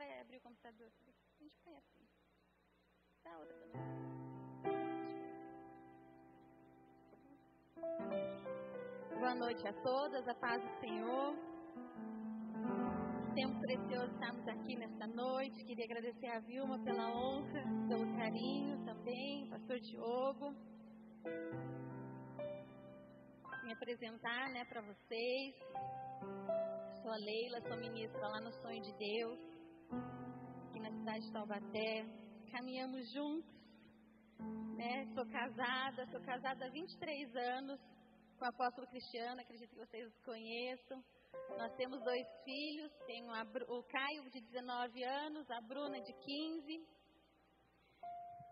vai abrir o computador. A gente põe assim. Tá outra. Boa noite a todas, a paz do Senhor. Tempo precioso estarmos aqui nesta noite. Queria agradecer a Vilma pela honra, pelo carinho também, pastor Diogo. Me apresentar, né, para vocês. Sou a Leila, sou ministra lá no Sonho de Deus, aqui na cidade de Taubaté. Caminhamos juntos, né? Sou casada, sou casada há 23 anos com o apóstolo Cristiano, acredito que vocês os conheçam. Nós temos dois filhos, tenho a, o Caio de 19 anos, a Bruna de 15.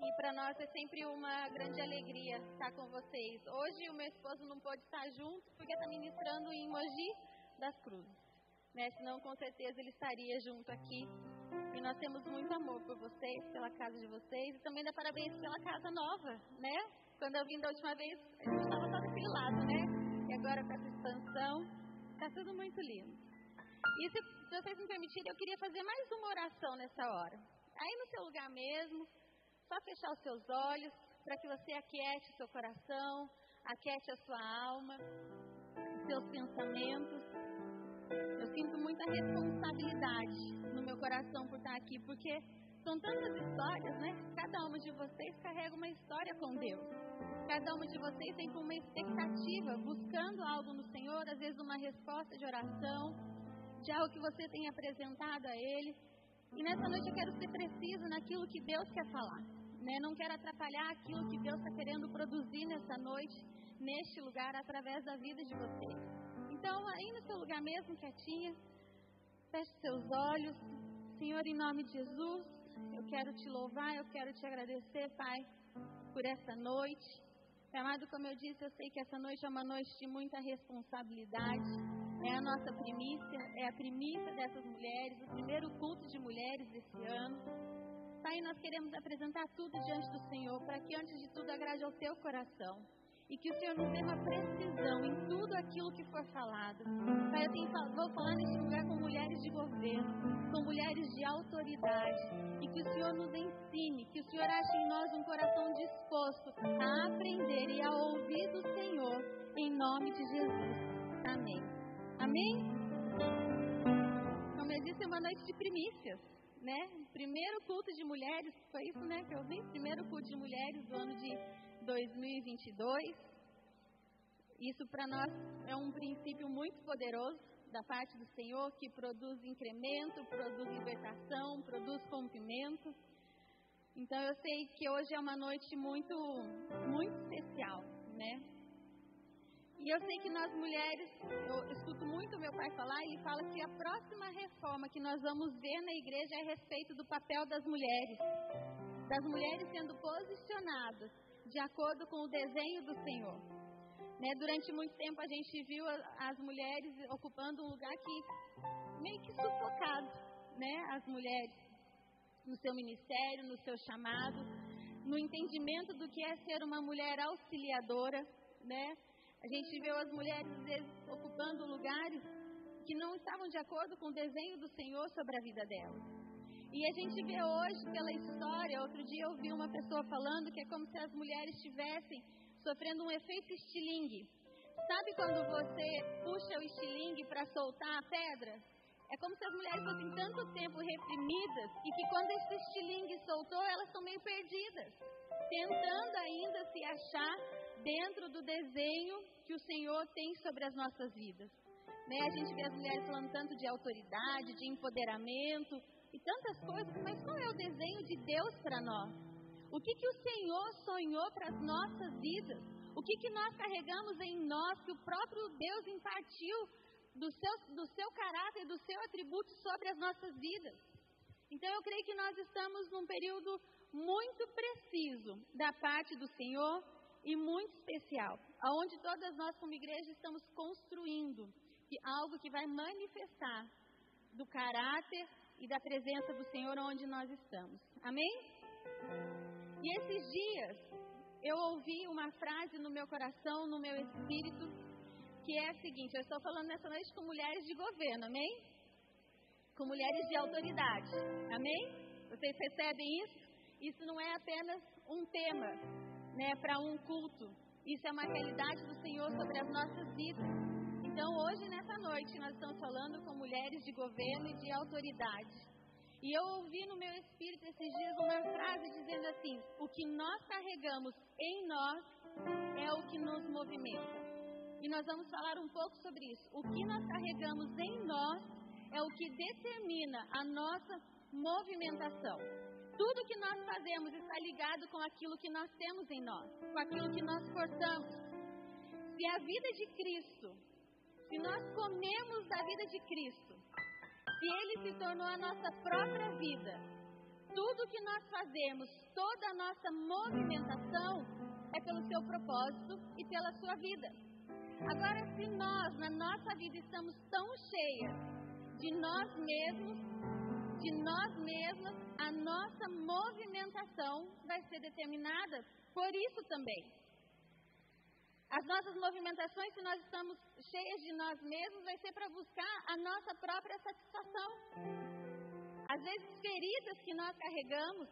E para nós é sempre uma grande alegria estar com vocês. Hoje o meu esposo não pôde estar junto porque está ministrando em Mogi das Cruzes né? Senão, com certeza, ele estaria junto aqui. E nós temos muito amor por vocês, pela casa de vocês. E também dá parabéns pela casa nova, né? Quando eu vim da última vez, a gente estava só daquele lado, né? E agora com essa expansão, está tudo muito lindo. E se, se vocês me permitirem, eu queria fazer mais uma oração nessa hora. Aí no seu lugar mesmo, só fechar os seus olhos, para que você aquiete o seu coração, aquiete a sua alma, os seus pensamentos. Eu sinto muita responsabilidade no meu coração por estar aqui, porque são tantas histórias, né? Cada uma de vocês carrega uma história com Deus. Cada uma de vocês tem uma expectativa, buscando algo no Senhor, às vezes uma resposta de oração, de algo que você tem apresentado a Ele. E nessa noite eu quero ser preciso naquilo que Deus quer falar. Né? Não quero atrapalhar aquilo que Deus está querendo produzir nessa noite, neste lugar, através da vida de vocês. Então, aí no seu lugar mesmo, quietinha, feche seus olhos. Senhor, em nome de Jesus, eu quero te louvar, eu quero te agradecer, Pai, por essa noite. Amado, como eu disse, eu sei que essa noite é uma noite de muita responsabilidade. É a nossa primícia, é a primícia dessas mulheres, o primeiro culto de mulheres desse ano. Pai, nós queremos apresentar tudo diante do Senhor, para que antes de tudo agrade ao teu coração e que o Senhor nos dê uma precisão em tudo aquilo que for falado. Pai, eu tenho, vou falar neste lugar com mulheres de governo, com mulheres de autoridade, e que o Senhor nos ensine, que o Senhor ache em nós um coração disposto a aprender e a ouvir do Senhor, em nome de Jesus. Amém. Amém? Como eu disse, é uma noite de primícias. Né? Primeiro culto de mulheres, foi isso, né, que eu vi? Primeiro culto de mulheres do ano de 2022. Isso para nós é um princípio muito poderoso da parte do Senhor que produz incremento, produz libertação, produz rompimento. Então eu sei que hoje é uma noite muito, muito especial, né? E eu sei que nós mulheres, eu escuto muito meu pai falar, ele fala que a próxima reforma que nós vamos ver na igreja é a respeito do papel das mulheres, das mulheres sendo posicionadas de acordo com o desenho do Senhor. Né? Durante muito tempo a gente viu as mulheres ocupando um lugar que meio que sufocado, né? As mulheres no seu ministério, no seu chamado, no entendimento do que é ser uma mulher auxiliadora, né? A gente viu as mulheres às vezes ocupando lugares que não estavam de acordo com o desenho do Senhor sobre a vida delas. E a gente vê hoje pela história, outro dia eu vi uma pessoa falando que é como se as mulheres estivessem sofrendo um efeito estilingue. Sabe quando você puxa o estilingue para soltar a pedra? É como se as mulheres fossem tanto tempo reprimidas e que quando esse estilingue soltou, elas estão meio perdidas, tentando ainda se achar dentro do desenho que o Senhor tem sobre as nossas vidas. Né? A gente vê as mulheres falando tanto de autoridade, de empoderamento, e tantas coisas, mas qual é o desenho de Deus para nós? O que, que o Senhor sonhou para as nossas vidas? O que, que nós carregamos em nós que o próprio Deus impartiu do seu, do seu caráter, do seu atributo sobre as nossas vidas? Então eu creio que nós estamos num período muito preciso da parte do Senhor e muito especial, aonde todas nós como igreja estamos construindo algo que vai manifestar do caráter e da presença do Senhor onde nós estamos. Amém? E esses dias eu ouvi uma frase no meu coração, no meu espírito, que é a seguinte: eu estou falando nessa noite com mulheres de governo, amém? com mulheres de autoridade. Amém? Vocês recebem isso? Isso não é apenas um tema né, para um culto. Isso é uma realidade do Senhor sobre as nossas vidas. Então, hoje, nessa noite, nós estamos falando com mulheres de governo e de autoridade. E eu ouvi no meu espírito esses dias uma frase dizendo assim: O que nós carregamos em nós é o que nos movimenta. E nós vamos falar um pouco sobre isso. O que nós carregamos em nós é o que determina a nossa movimentação. Tudo que nós fazemos está ligado com aquilo que nós temos em nós, com aquilo que nós portamos. Se a vida de Cristo, se nós comemos da vida de Cristo, se Ele se tornou a nossa própria vida, tudo que nós fazemos, toda a nossa movimentação é pelo seu propósito e pela sua vida. Agora, se nós, na nossa vida, estamos tão cheias de nós mesmos, de nós mesmas, a nossa movimentação vai ser determinada por isso também. As nossas movimentações, se nós estamos cheias de nós mesmos, vai ser para buscar a nossa própria satisfação. Às vezes, feridas que nós carregamos.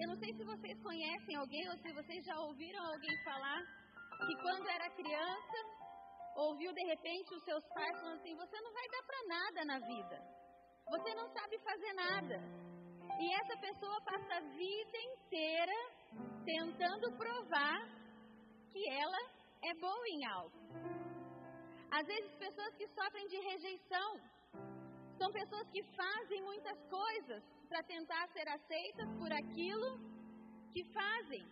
Eu não sei se vocês conhecem alguém ou se vocês já ouviram alguém falar que quando era criança, ouviu de repente os seus pais falando assim: Você não vai dar para nada na vida. Você não sabe fazer nada. E essa pessoa passa a vida inteira tentando provar que ela é boa em algo. Às vezes, pessoas que sofrem de rejeição são pessoas que fazem muitas coisas para tentar ser aceitas por aquilo que fazem.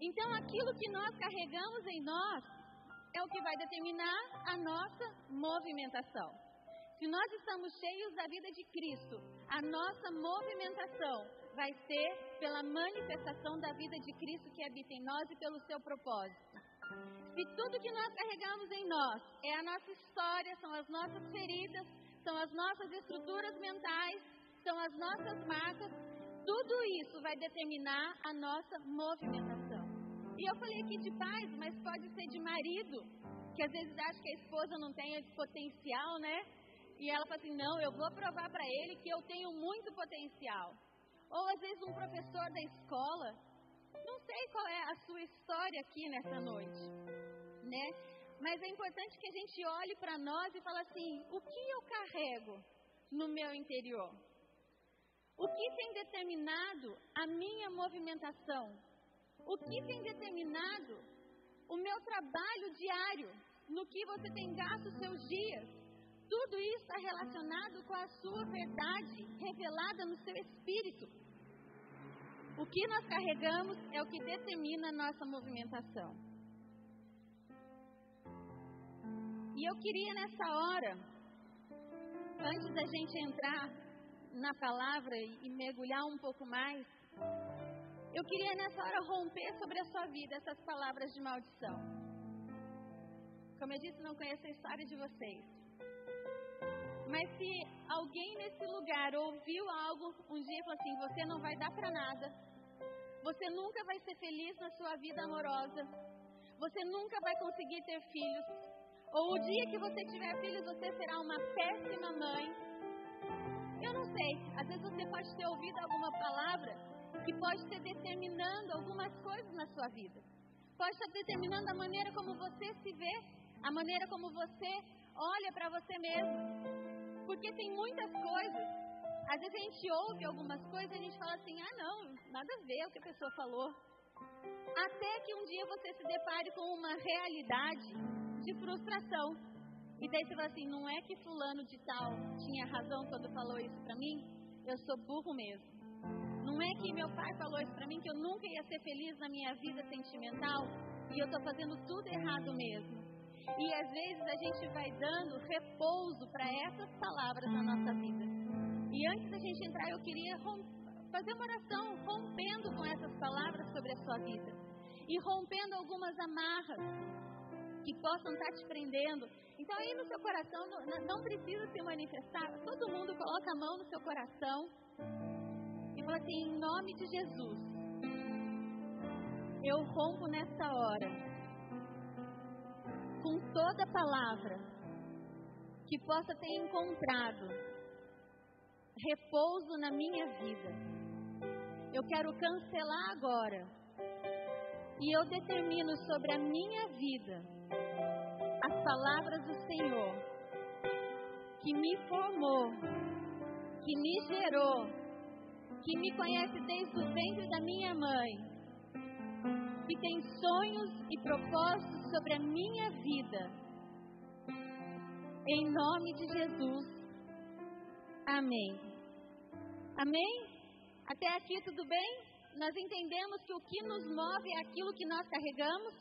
Então, aquilo que nós carregamos em nós é o que vai determinar a nossa movimentação. Se nós estamos cheios da vida de Cristo, a nossa movimentação vai ser pela manifestação da vida de Cristo que habita em nós e pelo seu propósito. Se tudo que nós carregamos em nós é a nossa história, são as nossas feridas, são as nossas estruturas mentais, são as nossas marcas, tudo isso vai determinar a nossa movimentação. E eu falei aqui de pais, mas pode ser de marido, que às vezes acha que a esposa não tem esse potencial, né? E ela fala assim: não, eu vou provar para ele que eu tenho muito potencial. Ou às vezes um professor da escola, não sei qual é a sua história aqui nessa noite, né? Mas é importante que a gente olhe para nós e fale assim: o que eu carrego no meu interior? O que tem determinado a minha movimentação? O que tem determinado o meu trabalho diário? No que você tem gasto os seus dias? Tudo isso está relacionado com a sua verdade revelada no seu espírito. O que nós carregamos é o que determina a nossa movimentação. E eu queria nessa hora, antes da gente entrar na palavra e mergulhar um pouco mais, eu queria nessa hora romper sobre a sua vida essas palavras de maldição. Como eu disse, não conheço a história de vocês. Mas se alguém nesse lugar ouviu algo um dia e falou assim: você não vai dar para nada, você nunca vai ser feliz na sua vida amorosa, você nunca vai conseguir ter filhos, ou o dia que você tiver filhos você será uma péssima mãe. Eu não sei, às vezes você pode ter ouvido alguma palavra que pode estar determinando algumas coisas na sua vida. Pode estar determinando a maneira como você se vê, a maneira como você olha para você mesmo. Porque tem muitas coisas. Às vezes a gente ouve algumas coisas e a gente fala assim: ah, não, nada a ver o que a pessoa falou. Até que um dia você se depare com uma realidade de frustração. E daí você fala assim: não é que Fulano de Tal tinha razão quando falou isso para mim? Eu sou burro mesmo. Não é que meu pai falou isso para mim que eu nunca ia ser feliz na minha vida sentimental e eu estou fazendo tudo errado mesmo. E às vezes a gente vai dando repouso para essas palavras na nossa vida. E antes da gente entrar, eu queria fazer uma oração rompendo com essas palavras sobre a sua vida e rompendo algumas amarras que possam estar te prendendo. Então, aí no seu coração, não, precisa se manifestar. Todo mundo coloca a mão no seu coração fala assim: em nome de Jesus, eu rompo nesta hora com toda palavra que possa ter encontrado repouso na minha vida. Eu quero cancelar agora. E eu determino sobre a minha vida as palavras do Senhor, que me formou, que me gerou, que me conhece desde o ventre da minha mãe, que tem sonhos e propósitos sobre a minha vida. Em nome de Jesus. Amém. Amém? Até aqui tudo bem? Nós entendemos que o que nos move é aquilo que nós carregamos.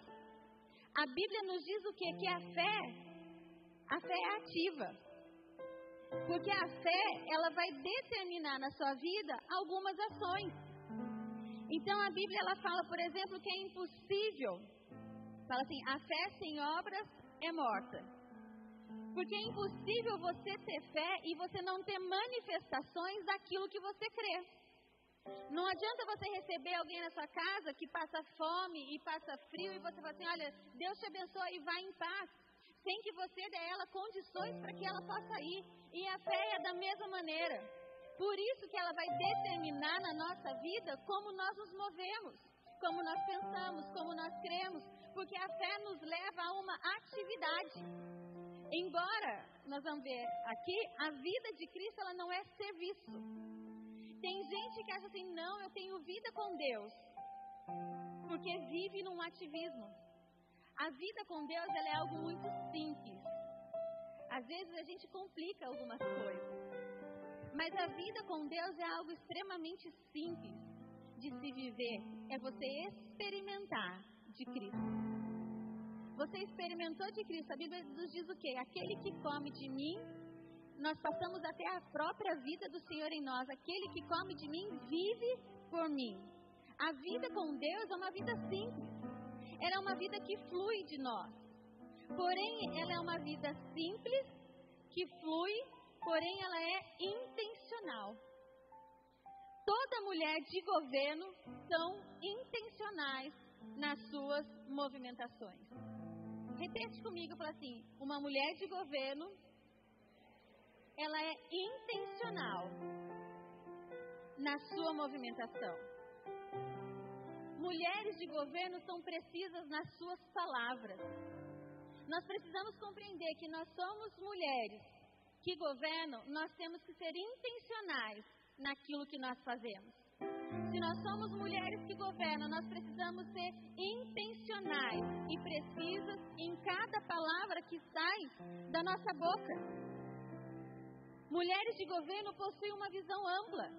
A Bíblia nos diz o que? Que a fé, a fé é ativa. Porque a fé, ela vai determinar na sua vida algumas ações. Então a Bíblia ela fala, por exemplo, que é impossível. Fala assim: a fé sem obras é morta. Porque é impossível você ter fé e você não ter manifestações daquilo que você crê. Não adianta você receber alguém na sua casa que passa fome e passa frio e você fala assim: olha, Deus te abençoe e vai em paz, sem que você dê a ela condições para que ela possa ir. E a fé é da mesma maneira. Por isso que ela vai determinar na nossa vida como nós nos movemos, como nós pensamos, como nós cremos, porque a fé nos leva a uma atividade. Embora nós vamos ver aqui, a vida de Cristo ela não é serviço. Tem gente que acha assim, não, eu tenho vida com Deus, porque vive num ativismo. A vida com Deus ela é algo muito simples. Às vezes a gente complica algumas coisas. Mas a vida com Deus é algo extremamente simples de se viver. É você experimentar de Cristo. Você experimentou de Cristo. A Bíblia nos diz o quê? Aquele que come de mim, nós passamos até a própria vida do Senhor em nós. Aquele que come de mim vive por mim. A vida com Deus é uma vida simples. Ela é uma vida que flui de nós. Porém, ela é uma vida simples, que flui, porém ela é intencional. Toda mulher de governo são intencionais nas suas movimentações. Repete comigo, fala assim: uma mulher de governo, ela é intencional na sua movimentação. Mulheres de governo são precisas nas suas palavras. Nós precisamos compreender que nós somos mulheres que governam, nós temos que ser intencionais naquilo que nós fazemos. Se nós somos mulheres que governam, nós precisamos ser intencionais e precisas em cada palavra que sai da nossa boca. Mulheres de governo possuem uma visão ampla.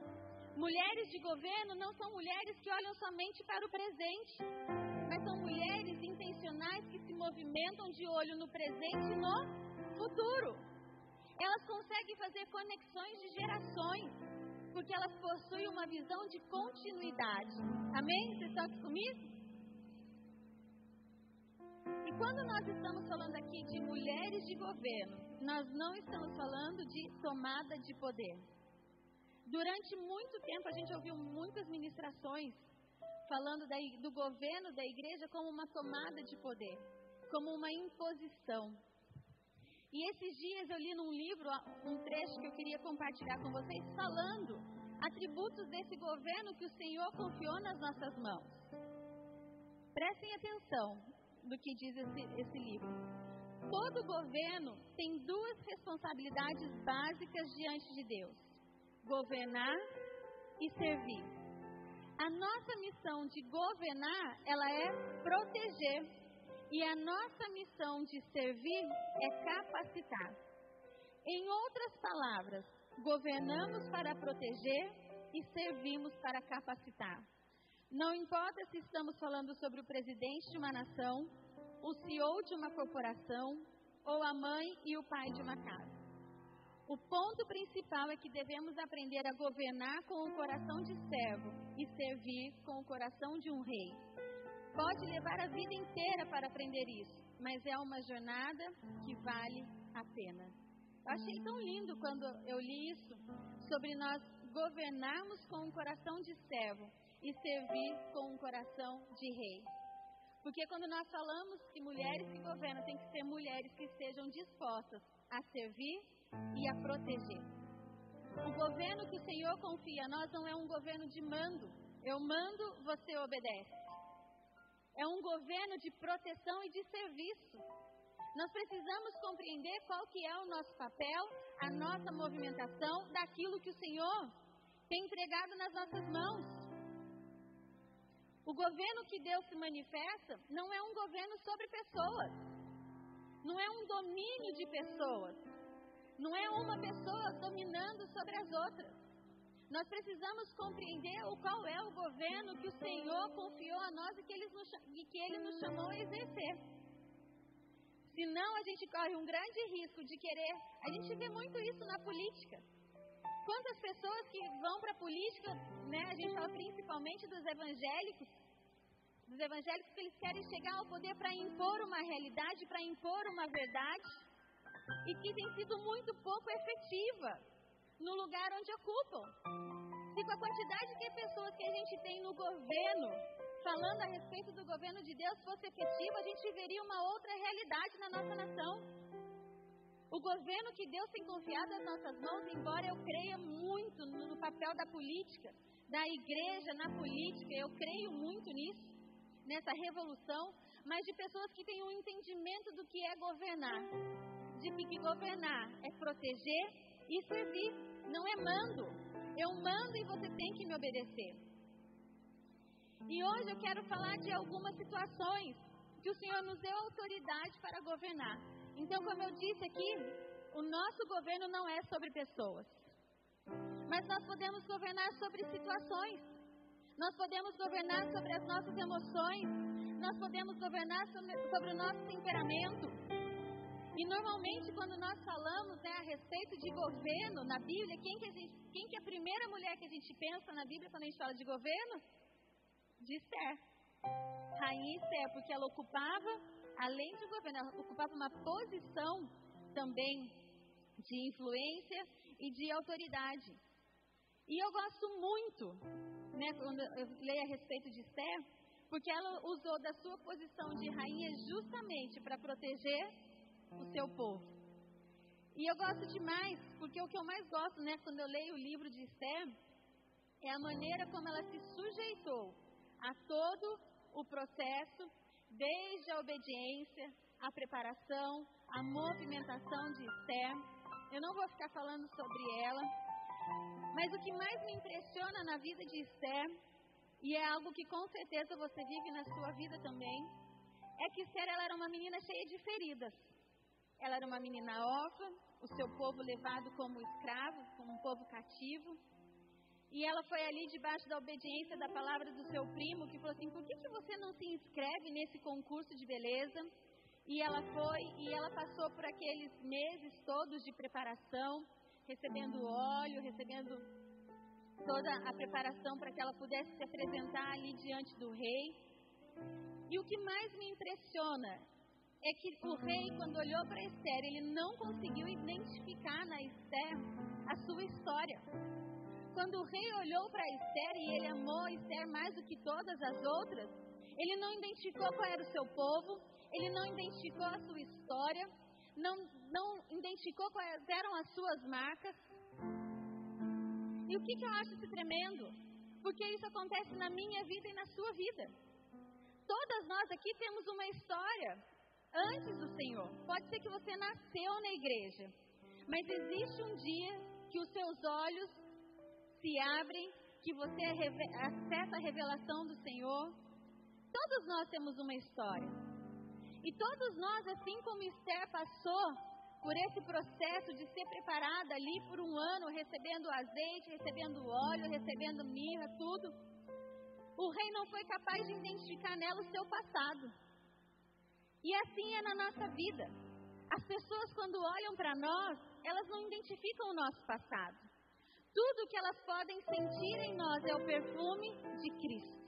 Mulheres de governo não são mulheres que olham somente para o presente, mas são mulheres intencionais que se movimentam de olho no presente e no futuro. Elas conseguem fazer conexões de gerações porque elas possuem uma visão de continuidade. Amém? Vocês estão aqui comigo? E quando nós estamos falando aqui de mulheres de governo, nós não estamos falando de tomada de poder. Durante muito tempo a gente ouviu muitas ministrações falando da, do governo da igreja como uma tomada de poder, como uma imposição. E esses dias eu li num livro um trecho que eu queria compartilhar com vocês, falando atributos desse governo que o Senhor confiou nas nossas mãos. Prestem atenção do que diz esse, esse livro. Todo governo tem duas responsabilidades básicas diante de Deus: governar e servir. A nossa missão de governar, ela é proteger e a nossa missão de servir é capacitar. Em outras palavras, governamos para proteger e servimos para capacitar. Não importa se estamos falando sobre o presidente de uma nação, o CEO de uma corporação ou a mãe e o pai de uma casa. O ponto principal é que devemos aprender a governar com o coração de servo e servir com o coração de um rei. Pode levar a vida inteira para aprender isso, mas é uma jornada que vale a pena. Eu achei tão lindo quando eu li isso, sobre nós governarmos com um coração de servo e servir com um coração de rei. Porque quando nós falamos que mulheres que governam têm que ser mulheres que estejam dispostas a servir e a proteger. O governo que o Senhor confia a nós não é um governo de mando. Eu mando, você obedece. É um governo de proteção e de serviço. Nós precisamos compreender qual que é o nosso papel, a nossa movimentação daquilo que o Senhor tem entregado nas nossas mãos. O governo que Deus se manifesta não é um governo sobre pessoas. Não é um domínio de pessoas. Não é uma pessoa dominando sobre as outras. Nós precisamos compreender o qual é o governo que o Senhor confiou a nós e que Ele nos, e que ele nos chamou a exercer. Senão a gente corre um grande risco de querer. A gente vê muito isso na política. Quantas pessoas que vão para a política, né? A gente fala principalmente dos evangélicos, dos evangélicos que eles querem chegar ao poder para impor uma realidade, para impor uma verdade, e que tem sido muito pouco efetiva no lugar onde ocupam. Se com a quantidade de pessoas que a gente tem no governo, falando a respeito do governo de Deus fosse efetivo, a gente veria uma outra realidade na nossa nação. O governo que Deus tem confiado às nossas mãos, embora eu creia muito no papel da política, da igreja na política, eu creio muito nisso, nessa revolução, mas de pessoas que têm um entendimento do que é governar. De que governar é proteger e servir, não é mando. Eu mando e você tem que me obedecer. E hoje eu quero falar de algumas situações que o Senhor nos deu autoridade para governar. Então, como eu disse aqui, o nosso governo não é sobre pessoas. Mas nós podemos governar sobre situações. Nós podemos governar sobre as nossas emoções. Nós podemos governar sobre, o nosso temperamento. E normalmente quando nós falamos né, a respeito de governo na Bíblia, quem que, a gente, quem que é a primeira mulher que a gente pensa na Bíblia quando a gente fala de governo? de Esther. Rainha Esther, porque ela ocupava, além de governo, ela ocupava uma posição também de influência e de autoridade. E eu gosto muito, né, quando eu leio a respeito de Esther, porque ela usou da sua posição de rainha justamente para proteger o seu povo. E eu gosto demais, porque o que eu mais gosto, né, quando eu leio o livro de Esther, é a maneira como ela se sujeitou a todo o processo, desde a obediência, a preparação, a movimentação de Esther. Eu não vou ficar falando sobre ela, mas o que mais me impressiona na vida de Esther, e é algo que com certeza você vive na sua vida também, é que Esther ela era uma menina cheia de feridas. Ela era uma menina órfã, o seu povo levado como escravo, como um povo cativo. E ela foi ali debaixo da obediência da palavra do seu primo, que falou assim: por que, que você não se inscreve nesse concurso de beleza? E ela foi e ela passou por aqueles meses todos de preparação, recebendo óleo, recebendo toda a preparação para que ela pudesse se apresentar ali diante do rei. E o que mais me impressiona é que o rei, quando olhou para Esther, ele não conseguiu identificar na Esther a sua história. Quando o rei olhou para Esther e ele amou Esther mais do que todas as outras, ele não identificou qual era o seu povo, ele não identificou a sua história, não, não identificou quais eram as suas marcas. E o que, que eu acho isso tremendo? Porque isso acontece na minha vida e na sua vida. Todas nós aqui temos uma história antes do Senhor. Pode ser que você nasceu na igreja, mas existe um dia que os seus olhos se abrem, que você acessa a revelação do Senhor. Todos nós temos uma história. E todos nós, assim como Esther passou por esse processo de ser preparada ali por um ano, recebendo azeite, recebendo óleo, recebendo mirra, tudo, o rei não foi capaz de identificar nela o seu passado. E assim é na nossa vida. As pessoas, quando olham para nós, elas não identificam o nosso passado. Tudo que elas podem sentir em nós é o perfume de Cristo.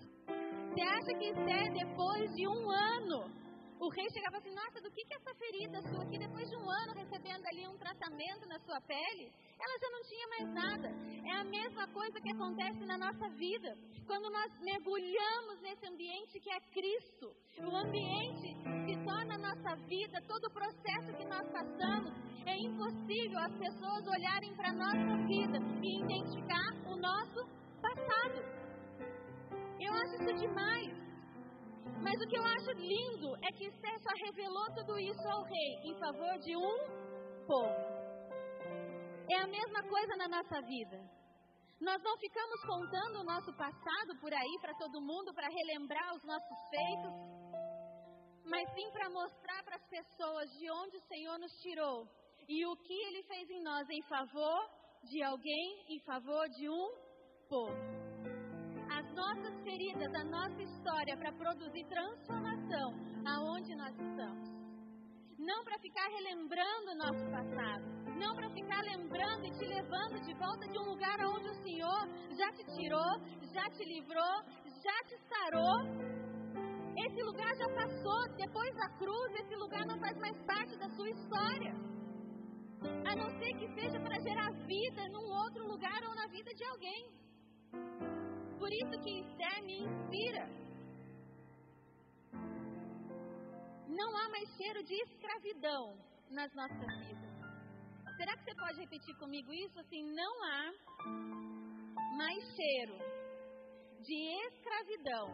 Você acha que Esther, depois de um ano, o rei chegava assim: Nossa, do que, que essa ferida sua aqui? Depois de um ano recebendo ali um tratamento na sua pele, ela já não tinha mais nada. É a mesma coisa que acontece na nossa vida. Quando nós mergulhamos nesse ambiente que é Cristo, o ambiente que torna a nossa vida, todo o processo que nós passamos, é impossível as pessoas olharem para a nossa vida e identificar o nosso passado. Eu acho isso demais. Mas o que eu acho lindo é que Esther só revelou tudo isso ao rei em favor de um povo. É a mesma coisa na nossa vida. Nós não ficamos contando o nosso passado por aí para todo mundo, para relembrar os nossos feitos, mas sim para mostrar para as pessoas de onde o Senhor nos tirou e o que Ele fez em nós em favor de alguém, em favor de um povo as nossas feridas, a nossa história para produzir transformação aonde nós estamos. Não para ficar relembrando o nosso passado, não para ficar lembrando e te levando de volta de um lugar onde o Senhor já te tirou, já te livrou, já te sarou. Esse lugar já passou, depois da cruz, esse lugar não faz mais parte da sua história. A não ser que seja para gerar vida num outro lugar ou na vida de alguém. Por isso que Esther me inspira. Não há mais cheiro de escravidão nas nossas vidas. Será que você pode repetir comigo isso? Assim, não há mais cheiro de escravidão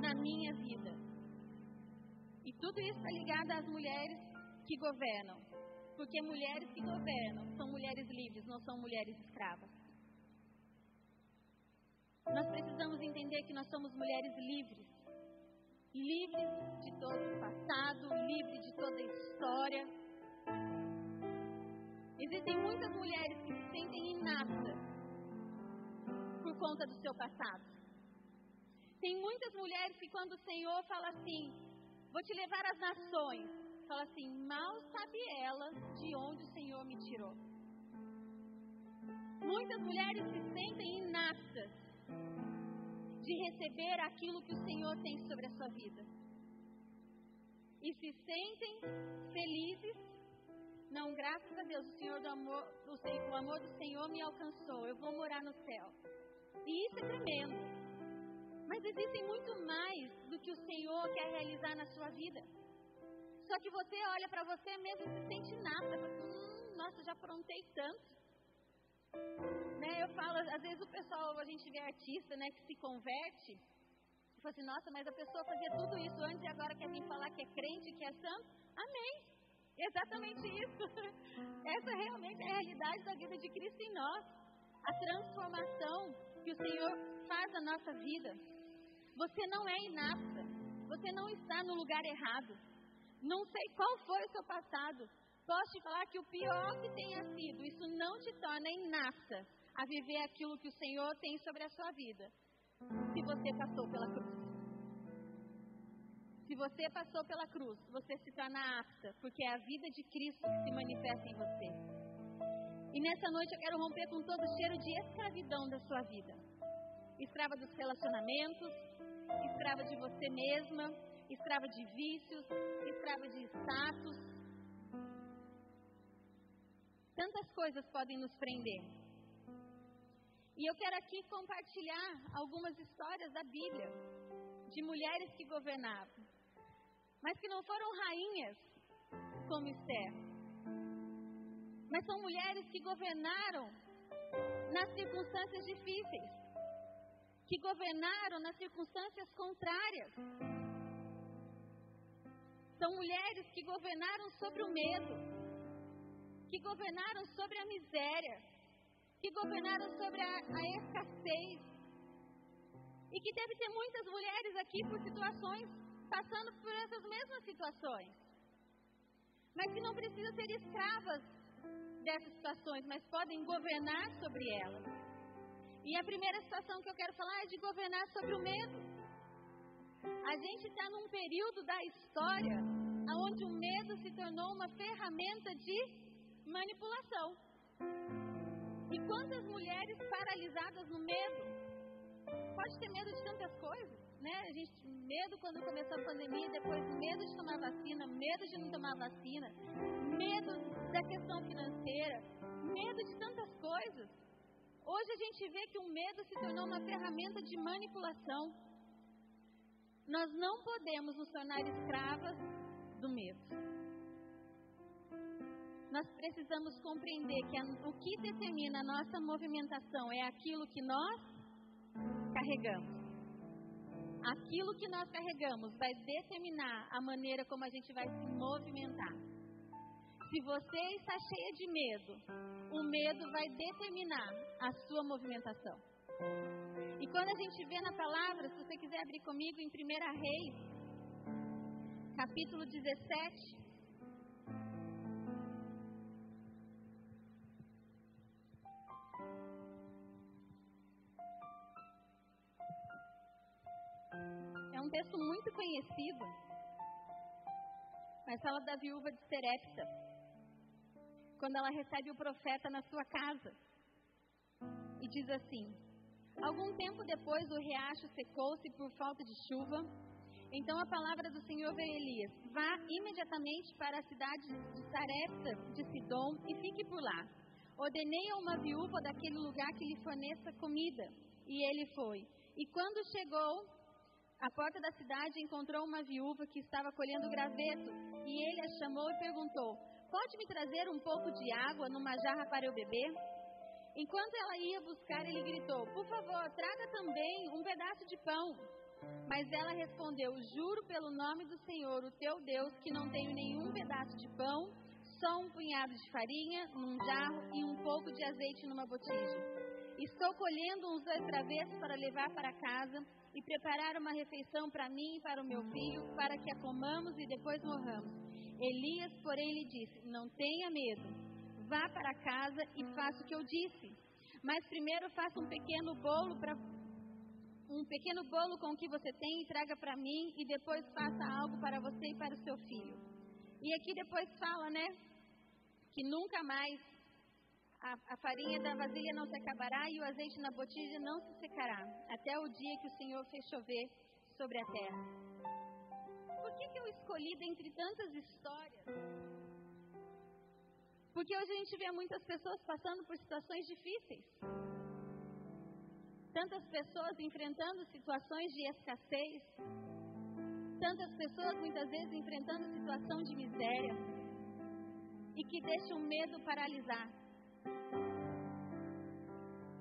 na minha vida. E tudo isso está ligado às mulheres que governam. Porque mulheres que governam são mulheres livres, não são mulheres escravas. Nós precisamos entender que nós somos mulheres livres. Livres de todo o passado, livres de toda a história. Existem muitas mulheres que se sentem inaptas por conta do seu passado. Tem muitas mulheres que quando o Senhor fala assim, vou te levar às nações, fala assim, mal sabe ela de onde o Senhor me tirou. Muitas mulheres se sentem inaptas de receber aquilo que o Senhor tem sobre a sua vida. E se sentem felizes, não, graças a Deus, o Senhor do amor, o, o amor do Senhor me alcançou, eu vou morar no céu. E isso é tremendo. Mas existem muito mais do que o Senhor quer realizar na sua vida. Só que você olha para você mesmo e se sente nada. Hum, nossa, já aprontei tanto. Né, eu falo, às vezes o pessoal, a gente vê artista né, que se converte, e fala assim, nossa, mas a pessoa fazia tudo isso antes e agora quer vir falar que é crente, que é santo. Amém. Exatamente isso. Essa realmente é a realidade da vida de Cristo em nós. A transformação que o Senhor faz na nossa vida. Você não é inapta. Você não está no lugar errado. Não sei qual foi o seu passado. Posso te falar que o pior que tenha sido, isso não te torna inapta a viver aquilo que o Senhor tem sobre a sua vida. Se você passou pela cruz. Se você passou pela cruz, você se torna apta, porque é a vida de Cristo que se manifesta em você. E nessa noite eu quero romper com todo o cheiro de escravidão da sua vida. Escrava dos relacionamentos, escrava de você mesma, escrava de vícios, escrava de status, Tantas coisas podem nos prender. E eu quero aqui compartilhar algumas histórias da Bíblia de mulheres que governavam, mas que não foram rainhas como Esther, mas são mulheres que governaram nas circunstâncias difíceis, que governaram nas circunstâncias contrárias. São mulheres que governaram sobre o medo, que governaram sobre a miséria, que governaram sobre a, a escassez. E que deve ter muitas mulheres aqui por situações, passando por essas mesmas situações. Mas que não precisam ser escravas dessas situações, mas podem governar sobre elas. E a primeira situação que eu quero falar é de governar sobre o medo. A gente está num período da história onde o medo se tornou uma ferramenta de manipulação. E quantas mulheres paralisadas no medo? Pode ter medo de tantas coisas, né? A gente medo quando começou a pandemia, depois medo de tomar vacina, medo de não tomar vacina, medo da questão financeira, medo de tantas coisas. Hoje a gente vê que o medo se tornou uma ferramenta de manipulação. Nós não podemos nos tornar escravas do medo. Nós precisamos compreender que a, o que determina a nossa movimentação é aquilo que nós carregamos. Aquilo que nós carregamos vai determinar a maneira como a gente vai se movimentar. Se você está cheia de medo, o medo vai determinar a sua movimentação. E quando a gente vê na palavra, se você quiser abrir comigo em 1 Reis, capítulo 17. Texto muito conhecido, mas fala da viúva de Serepta quando ela recebe o profeta na sua casa. E diz assim: Algum tempo depois o riacho secou-se por falta de chuva. Então a palavra do Senhor veio a Elias: Vá imediatamente para a cidade de Sarepta de Sidom e fique por lá. Ordenei a uma viúva daquele lugar que lhe forneça comida. E ele foi. E quando chegou à porta da cidade, encontrou uma viúva que estava colhendo graveto. E ele a chamou e perguntou: Pode me trazer um pouco de água numa jarra para eu beber? Enquanto ela ia buscar, ele gritou: Por favor, traga também um pedaço de pão. Mas ela respondeu: Juro pelo nome do Senhor, o teu Deus, que não tenho nenhum pedaço de pão, só um punhado de farinha num jarro e um pouco de azeite numa botija. Estou colhendo uns dois travessos para levar para casa e preparar uma refeição para mim e para o meu filho, para que a comamos e depois morramos. Elias, porém, lhe disse: Não tenha medo, vá para casa e faça o que eu disse. Mas primeiro faça um pequeno bolo para um pequeno bolo com o que você tem e traga para mim e depois faça algo para você e para o seu filho. E aqui depois fala, né, que nunca mais a, a, farinha da vasilha não se acabará e o azeite na botija não se secará, até o dia que o Senhor fez chover sobre a terra por que, que eu escolhi dentre tantas histórias? Porque hoje a gente vê muitas pessoas passando por situações difíceis. Tantas pessoas enfrentando situações de escassez. Tantas pessoas muitas vezes enfrentando situação de miséria. E que deixam o medo paralisar.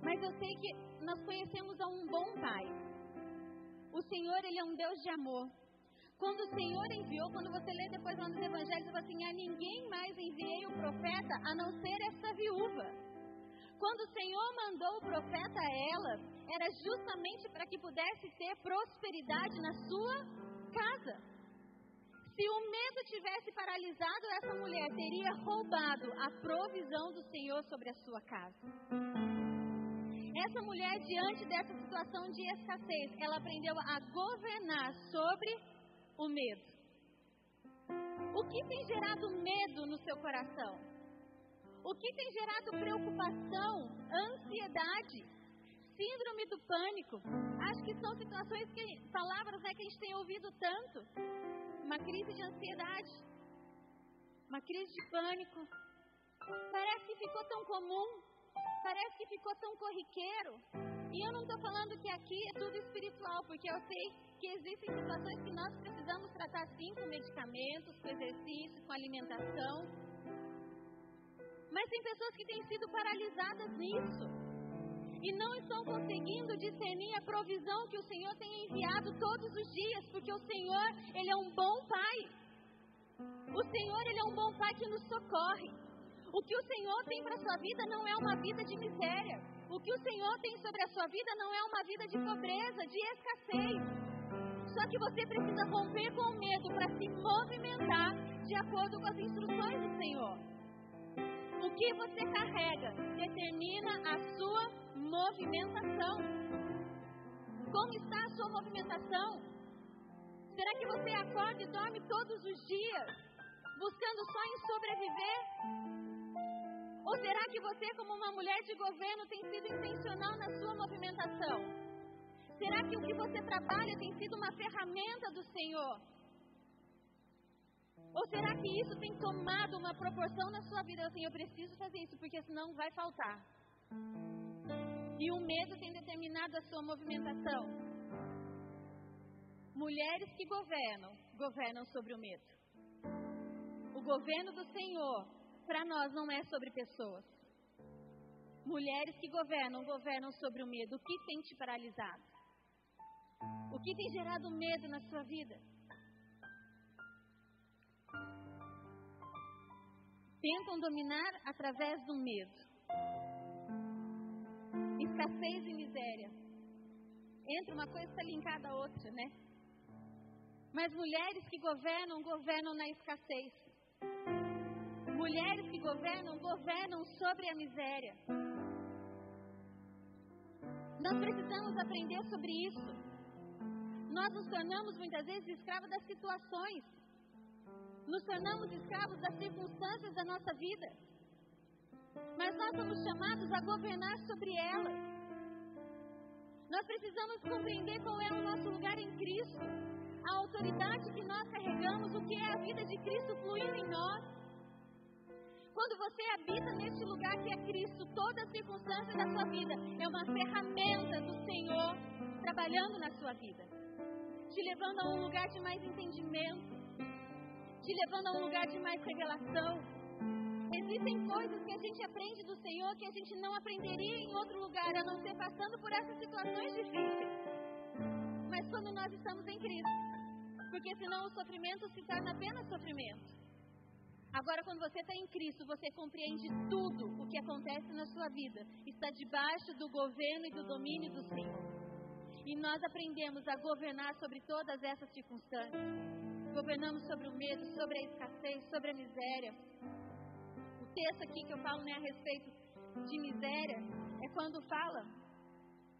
Mas eu sei que nós conhecemos a um bom Pai. O Senhor, Ele é um Deus de amor. Quando o Senhor enviou, quando você lê depois lá nos evangelhos, fala assim: a ninguém mais enviei o profeta a não ser essa viúva. Quando o Senhor mandou o profeta a ela, era justamente para que pudesse ter prosperidade na sua casa. Se o medo tivesse paralisado essa mulher, teria roubado a provisão do Senhor sobre a sua casa. Essa mulher, diante dessa situação de escassez, ela aprendeu a governar sobre o medo? O que tem gerado medo no seu coração? O que tem gerado preocupação, ansiedade, síndrome do pânico? Acho que são situações que, palavras né, que a gente tem ouvido tanto. Uma crise de ansiedade, uma crise de pânico. Parece que ficou tão comum, parece que ficou tão corriqueiro. E eu não estou falando que aqui é tudo espiritual, porque eu sei que existem situações que nós precisamos tratar sim com medicamentos, com exercício, com alimentação. Mas tem pessoas que têm sido paralisadas nisso e não estão conseguindo discernir a provisão que o Senhor tem enviado todos os dias, porque o Senhor, ele é um bom pai. O Senhor, ele é um bom pai que nos socorre. O que o Senhor tem para a sua vida não é uma vida de miséria. O que o Senhor tem sobre a sua vida não é uma vida de pobreza, de escassez. Só que você precisa romper com o medo para se movimentar de acordo com as instruções do Senhor. O que você carrega determina a sua movimentação. Como está a sua movimentação? Será que você acorda e dorme todos os dias buscando só em sobreviver? Ou será que você, como uma mulher de governo, tem sido intencional na sua movimentação? Será que o que você trabalha tem sido uma ferramenta do Senhor? Ou será que isso tem tomado uma proporção na sua vida? Assim, eu preciso fazer isso, porque senão vai faltar. E o medo tem determinado a sua movimentação. Mulheres que governam, governam sobre o medo. O governo do Senhor, para nós, não é sobre pessoas. Mulheres que governam, governam sobre o medo. O que tem te paralisado? O que tem gerado medo na sua vida? Tentam dominar através do medo. Escassez e miséria. Entra uma coisa está linkada à outra, né? Mas mulheres que governam, governam na escassez. Mulheres que governam, governam sobre a miséria. Nós precisamos aprender sobre isso. Nós nos tornamos muitas vezes escravos das situações. Nos tornamos escravos das circunstâncias da nossa vida. Mas nós somos chamados a governar sobre elas. Nós precisamos compreender qual é o nosso lugar em Cristo, a autoridade que nós carregamos, o que é a vida de Cristo fluindo em nós. Quando você habita neste lugar que é Cristo, toda circunstância da sua vida é uma ferramenta do Senhor trabalhando na sua vida, te levando a um lugar de mais entendimento, te levando a um lugar de mais revelação. Existem coisas que a gente aprende do Senhor que a gente não aprenderia em outro lugar, a não ser passando por essas situações difíceis. Mas quando nós estamos em Cristo, porque senão o sofrimento se torna apenas sofrimento. Agora, quando você está em Cristo, você compreende tudo o que acontece na sua vida. Está debaixo do governo e do domínio do Senhor. E nós aprendemos a governar sobre todas essas circunstâncias. Governamos sobre o medo, sobre a escassez, sobre a miséria. O texto aqui que eu falo né, a respeito de miséria é quando fala.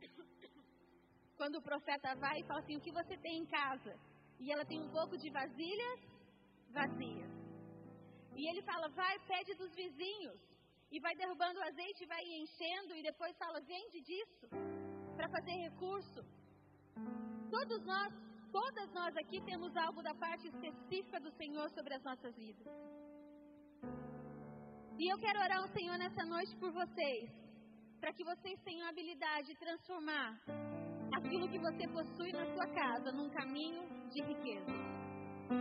Quando o profeta vai e fala assim: O que você tem em casa? E ela tem um pouco de vasilhas vazias. E ele fala: vai, pede dos vizinhos. E vai derrubando o azeite, vai enchendo. E depois fala: vende disso para fazer recurso. Todos nós, todas nós aqui temos algo da parte específica do Senhor sobre as nossas vidas. E eu quero orar ao Senhor nessa noite por vocês, para que vocês tenham a habilidade de transformar aquilo que você possui na sua casa num caminho de riqueza.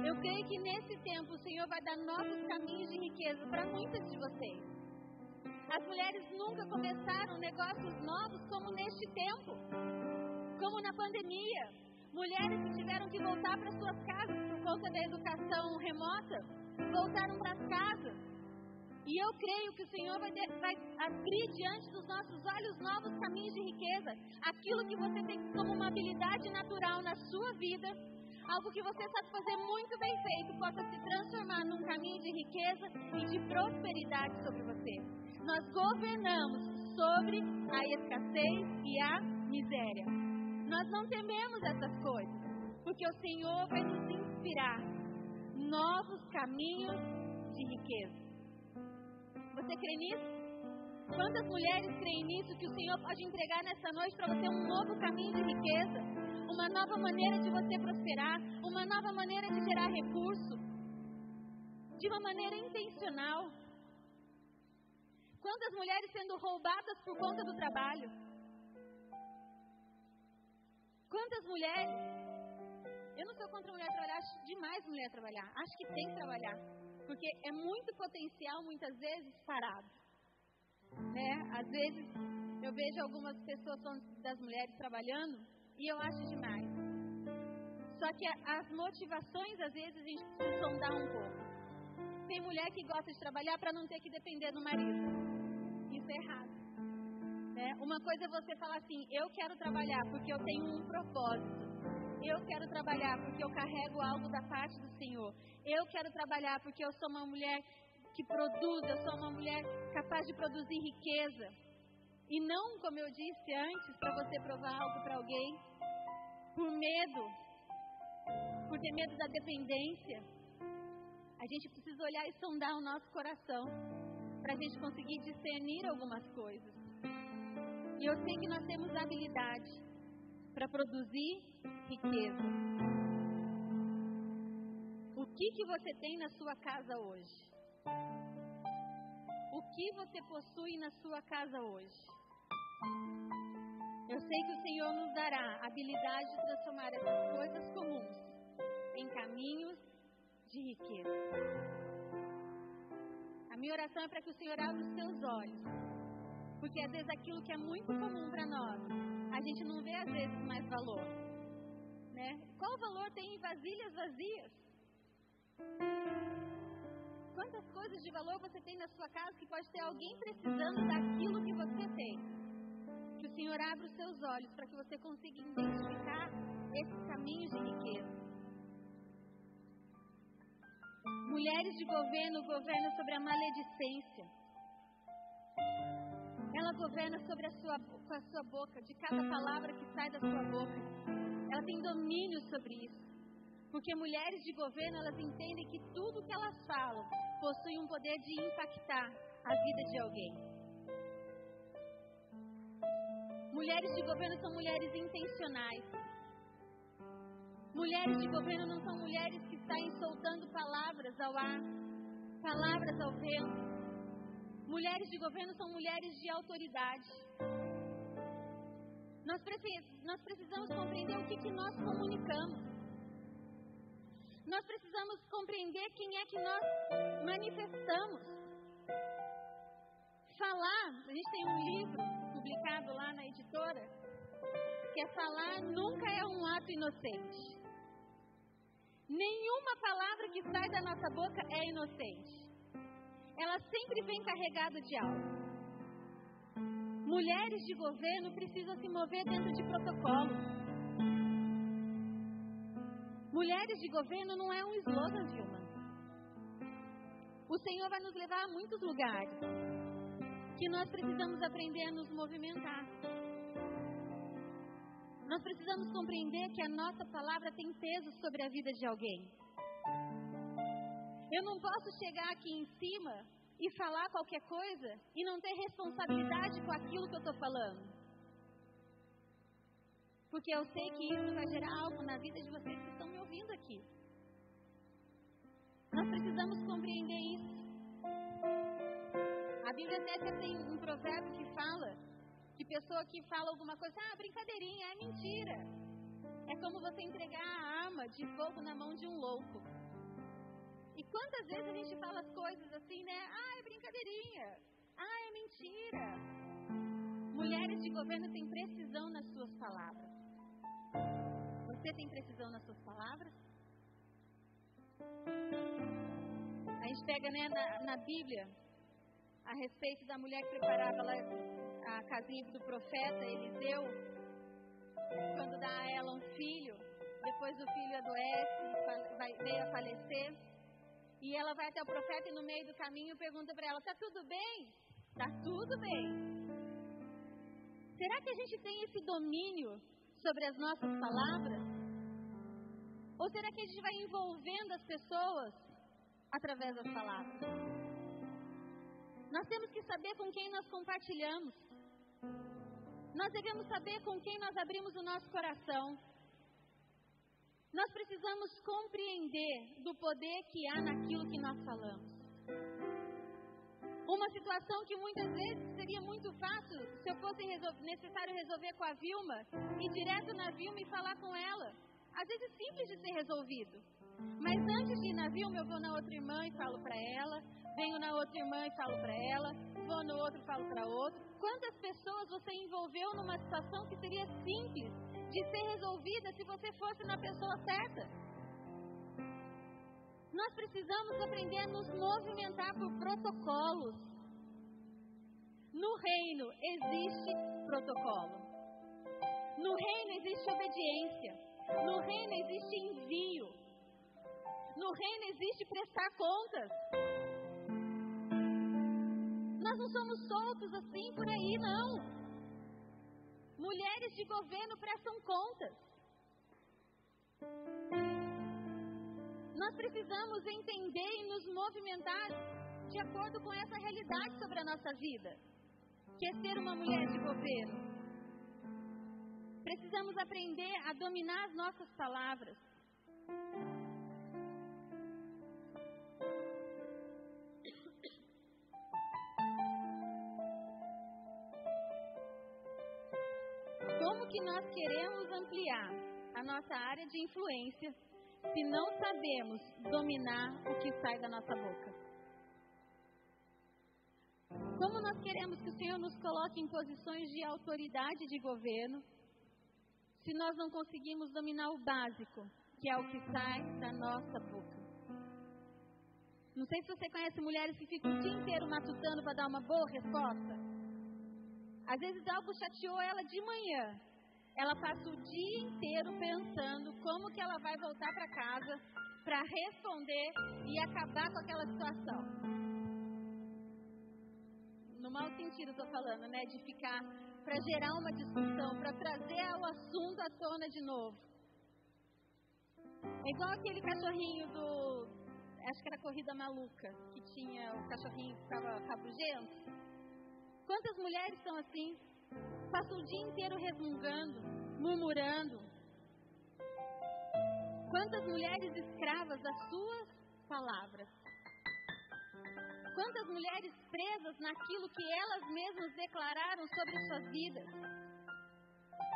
Eu creio que nesse tempo o Senhor vai dar novos caminhos de riqueza para muitas de vocês. As mulheres nunca começaram negócios novos como neste tempo, como na pandemia. Mulheres que tiveram que voltar para suas casas por conta da educação remota, voltaram para as casas. E eu creio que o Senhor vai, vai, abrir diante dos nossos olhos novos caminhos de riqueza. Aquilo que você tem como uma habilidade natural na sua vida, algo que você sabe fazer muito bem feito possa se transformar num caminho de riqueza e de prosperidade sobre você. Nós governamos sobre a escassez e a miséria. Nós não tememos essas coisas, porque o Senhor vai nos inspirar novos caminhos de riqueza. Você crê nisso? Quantas mulheres creem nisso que o Senhor pode entregar nessa noite para você um novo caminho de riqueza? uma nova maneira de você prosperar, uma nova maneira de gerar recurso, de uma maneira intencional. Quantas mulheres sendo roubadas por conta do trabalho? Quantas mulheres? Eu não sou contra a mulher trabalhar, acho demais mulher trabalhar. Acho que tem que trabalhar. Porque é muito potencial, muitas vezes, parado. Né? Às vezes, eu vejo algumas pessoas das mulheres trabalhando e eu acho demais. Só que as motivações, às vezes, a gente precisa sondar um pouco. Tem mulher que gosta de trabalhar para não ter que depender do marido. Isso é errado. Né? Uma coisa é você falar assim: eu quero trabalhar porque eu tenho um propósito. Eu quero trabalhar porque eu carrego algo da parte do Senhor. Eu quero trabalhar porque eu sou uma mulher que produz, eu sou uma mulher capaz de produzir riqueza. E não, como eu disse antes, para você provar algo para alguém, por medo, por ter medo da dependência. A gente precisa olhar e sondar o nosso coração para a gente conseguir discernir algumas coisas. E eu sei que nós temos habilidade para produzir riqueza. O que, que você tem na sua casa hoje? O que você possui na sua casa hoje? sei que o Senhor nos dará habilidade de transformar essas coisas comuns em caminhos de riqueza. A minha oração é para que o Senhor abra os seus olhos. Porque às vezes aquilo que é muito comum para nós, a gente não vê às vezes mais valor. Né? Qual valor tem em vasilhas vazias? Quantas coisas de valor você tem na sua casa que pode ter alguém precisando daquilo que você tem? Que o Senhor abra os seus olhos para que você consiga identificar esses caminhos de riqueza. Mulheres de governo governam sobre a maledicência. Ela governa sobre a sua, com a sua boca, de cada palavra que sai da sua boca. Ela tem domínio sobre isso. Porque mulheres de governo, elas entendem que tudo que elas falam possui um poder de impactar a vida de alguém. Mulheres de governo são mulheres intencionais. Mulheres de governo não são mulheres que saem soltando palavras ao ar, palavras ao vento. Mulheres de governo são mulheres de autoridade. Nós, nós precisamos compreender o que, que nós comunicamos. Nós precisamos compreender quem é que nós manifestamos. Falar, a gente tem um livro publicado lá na editora, que é Falar Nunca é um Ato Inocente. Nenhuma palavra que sai da nossa boca é inocente. Ela sempre vem carregada de algo. Mulheres de governo precisam se mover dentro de protocolo. Mulheres de governo não é um slogan, Vilma. O Senhor vai nos levar a muitos lugares que nós precisamos aprender a nos movimentar. Nós precisamos compreender que a nossa palavra tem peso sobre a vida de alguém. Eu não posso chegar aqui em cima e falar qualquer coisa e não ter responsabilidade com aquilo que eu estou falando. Porque eu sei que isso vai gerar algo na vida de vocês que estão me ouvindo aqui. Nós precisamos compreender isso. A Bíblia até tem um provérbio que fala de pessoa que fala alguma coisa, ah, brincadeirinha, é mentira. É como você entregar a arma de fogo na mão de um louco. E quantas vezes a gente fala as coisas assim, né? Ah, é brincadeirinha. Ah, é mentira. Mulheres de governo têm precisão nas suas palavras. Você tem precisão nas suas palavras? A gente pega né, na, na Bíblia a respeito da mulher que preparava ela a casinha do profeta Eliseu, quando dá a ela um filho, depois o filho adoece, vai, veio a falecer, e ela vai até o profeta e no meio do caminho pergunta para ela: Tá tudo bem? Tá tudo bem. Será que a gente tem esse domínio sobre as nossas palavras? Ou será que a gente vai envolvendo as pessoas através das palavras? Nós temos que saber com quem nós compartilhamos. Nós devemos saber com quem nós abrimos o nosso coração. Nós precisamos compreender do poder que há naquilo que nós falamos. Uma situação que muitas vezes seria muito fácil se eu fosse necessário resolver com a Vilma, ir direto na Vilma e falar com ela. Às vezes simples de ser resolvido. Mas antes de ir na Vilma, eu vou na outra irmã e falo para ela, venho na outra irmã e falo para ela, vou no outro e falo para outro. Quantas pessoas você envolveu numa situação que seria simples de ser resolvida se você fosse na pessoa certa? Nós precisamos aprender a nos movimentar por protocolos. No reino existe protocolo. No reino existe obediência. No reino existe envio. No reino existe prestar contas. Nós não somos soltos assim por aí, não. Mulheres de governo prestam contas. Nós precisamos entender e nos movimentar de acordo com essa realidade sobre a nossa vida, que é ser uma mulher de governo. Precisamos aprender a dominar as nossas palavras. Que nós queremos ampliar a nossa área de influência se não sabemos dominar o que sai da nossa boca? Como nós queremos que o Senhor nos coloque em posições de autoridade de governo se nós não conseguimos dominar o básico, que é o que sai da nossa boca? Não sei se você conhece mulheres que ficam o dia inteiro matutando para dar uma boa resposta. Às vezes algo chateou ela de manhã. Ela passa o dia inteiro pensando como que ela vai voltar para casa para responder e acabar com aquela situação. No mau sentido estou falando, né? De ficar para gerar uma discussão, para trazer o assunto à tona de novo. É igual aquele cachorrinho do, acho que era Corrida Maluca, que tinha o cachorrinho que ficava rabugento. Quantas mulheres são assim? Passam o dia inteiro resmungando, murmurando. Quantas mulheres escravas das suas palavras? Quantas mulheres presas naquilo que elas mesmas declararam sobre suas vidas?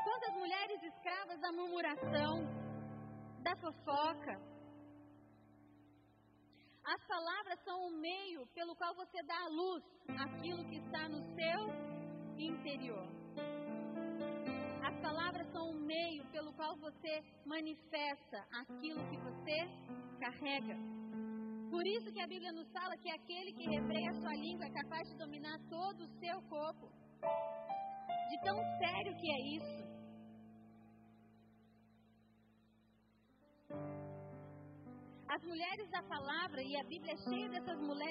Quantas mulheres escravas da murmuração, da fofoca, as palavras são o meio pelo qual você dá à luz aquilo que está no seu interior. As palavras são o meio pelo qual você manifesta aquilo que você carrega. Por isso que a Bíblia nos fala que aquele que refreia a sua língua é capaz de dominar todo o seu corpo. De tão sério que é isso. As mulheres da palavra, e a Bíblia é cheia dessas mulher, mulheres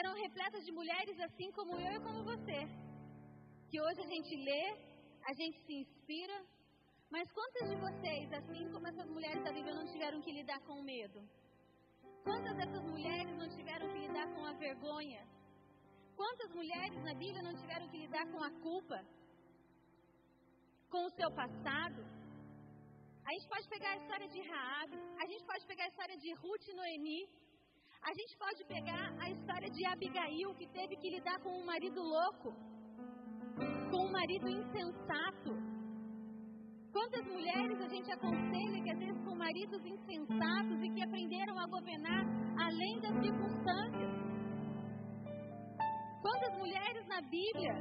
eram repletas de mulheres assim como eu e como você. Que hoje a gente lê, a gente se inspira, mas quantas de vocês, assim como essas mulheres da Bíblia, não tiveram que lidar com o medo? Quantas dessas mulheres não tiveram que lidar com a vergonha? Quantas mulheres na Bíblia não tiveram que lidar com a culpa? Com o seu passado? A gente pode pegar a história de Raab, a gente pode pegar a história de Ruth e Noemi, a gente pode pegar a história de Abigail, que teve que lidar com um marido louco, com um marido insensato. Quantas mulheres a gente aconselha que às vezes com maridos insensatos e que aprenderam a governar além das circunstâncias? Quantas mulheres na Bíblia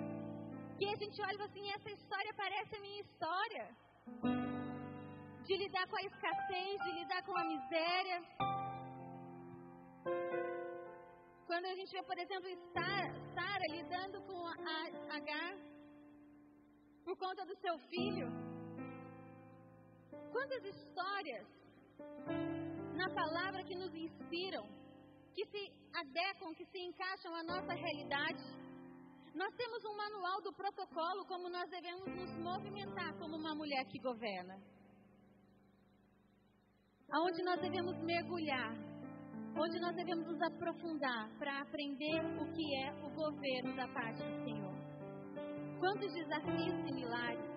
que a gente olha assim, essa história parece a minha história de lidar com a escassez, de lidar com a miséria. Quando a gente vê, por exemplo, Sara lidando com a Agar por conta do seu filho. Quantas histórias na palavra que nos inspiram, que se adequam, que se encaixam à nossa realidade. Nós temos um manual do protocolo como nós devemos nos movimentar como uma mulher que governa aonde nós devemos mergulhar, onde nós devemos nos aprofundar para aprender o que é o governo da parte do Senhor. Quantos desafios similares.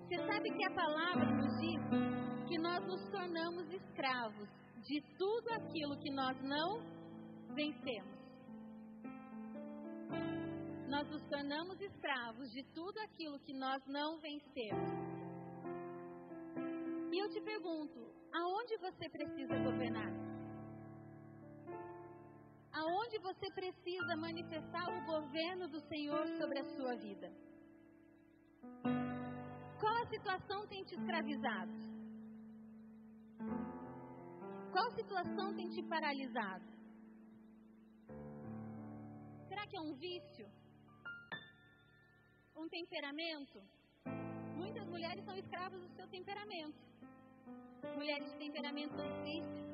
Você sabe que a palavra nos diz que nós nos tornamos escravos de tudo aquilo que nós não vencemos. Nós nos tornamos escravos de tudo aquilo que nós não vencemos. E eu te pergunto: aonde você precisa governar? Aonde você precisa manifestar o governo do Senhor sobre a sua vida? Qual a situação tem te escravizado? Qual situação tem te paralisado? Será que é um vício? Um temperamento? Muitas mulheres são escravas do seu temperamento mulheres de temperamento difícil.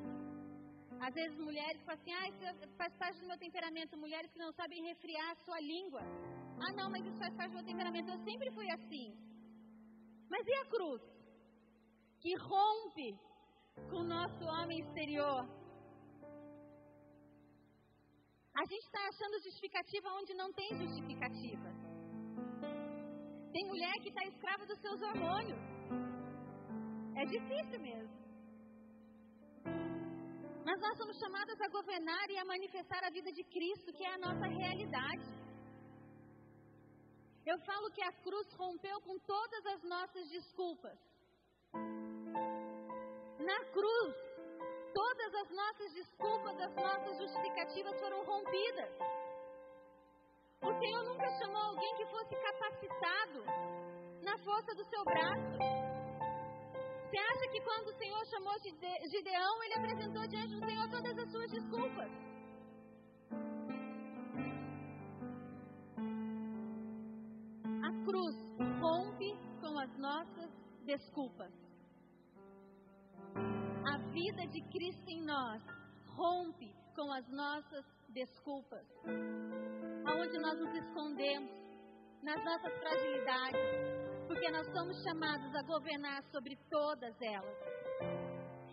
Às vezes mulheres falam assim, ah, faz parte do meu temperamento. Mulheres que não sabem refriar a sua língua. Ah, não, mas isso faz parte do meu temperamento. Eu sempre fui assim. Mas e a cruz? Que rompe com o nosso homem exterior. A gente está achando justificativa onde não tem justificativa. Tem mulher que está escrava dos seus hormônios. É difícil mesmo. Mas nós somos chamadas a governar e a manifestar a vida de Cristo, que é a nossa realidade. Eu falo que a cruz rompeu com todas as nossas desculpas. Na cruz, todas as nossas desculpas, as nossas justificativas foram rompidas. O Senhor nunca chamou alguém que fosse capacitado na força do seu braço. Você acha que quando o Senhor chamou Gideão, ele apresentou diante do Senhor todas as suas desculpas? A cruz rompe com as nossas desculpas. A vida de Cristo em nós rompe com as nossas desculpas. Aonde nós nos escondemos, nas nossas fragilidades, porque nós somos chamados a governar sobre todas elas.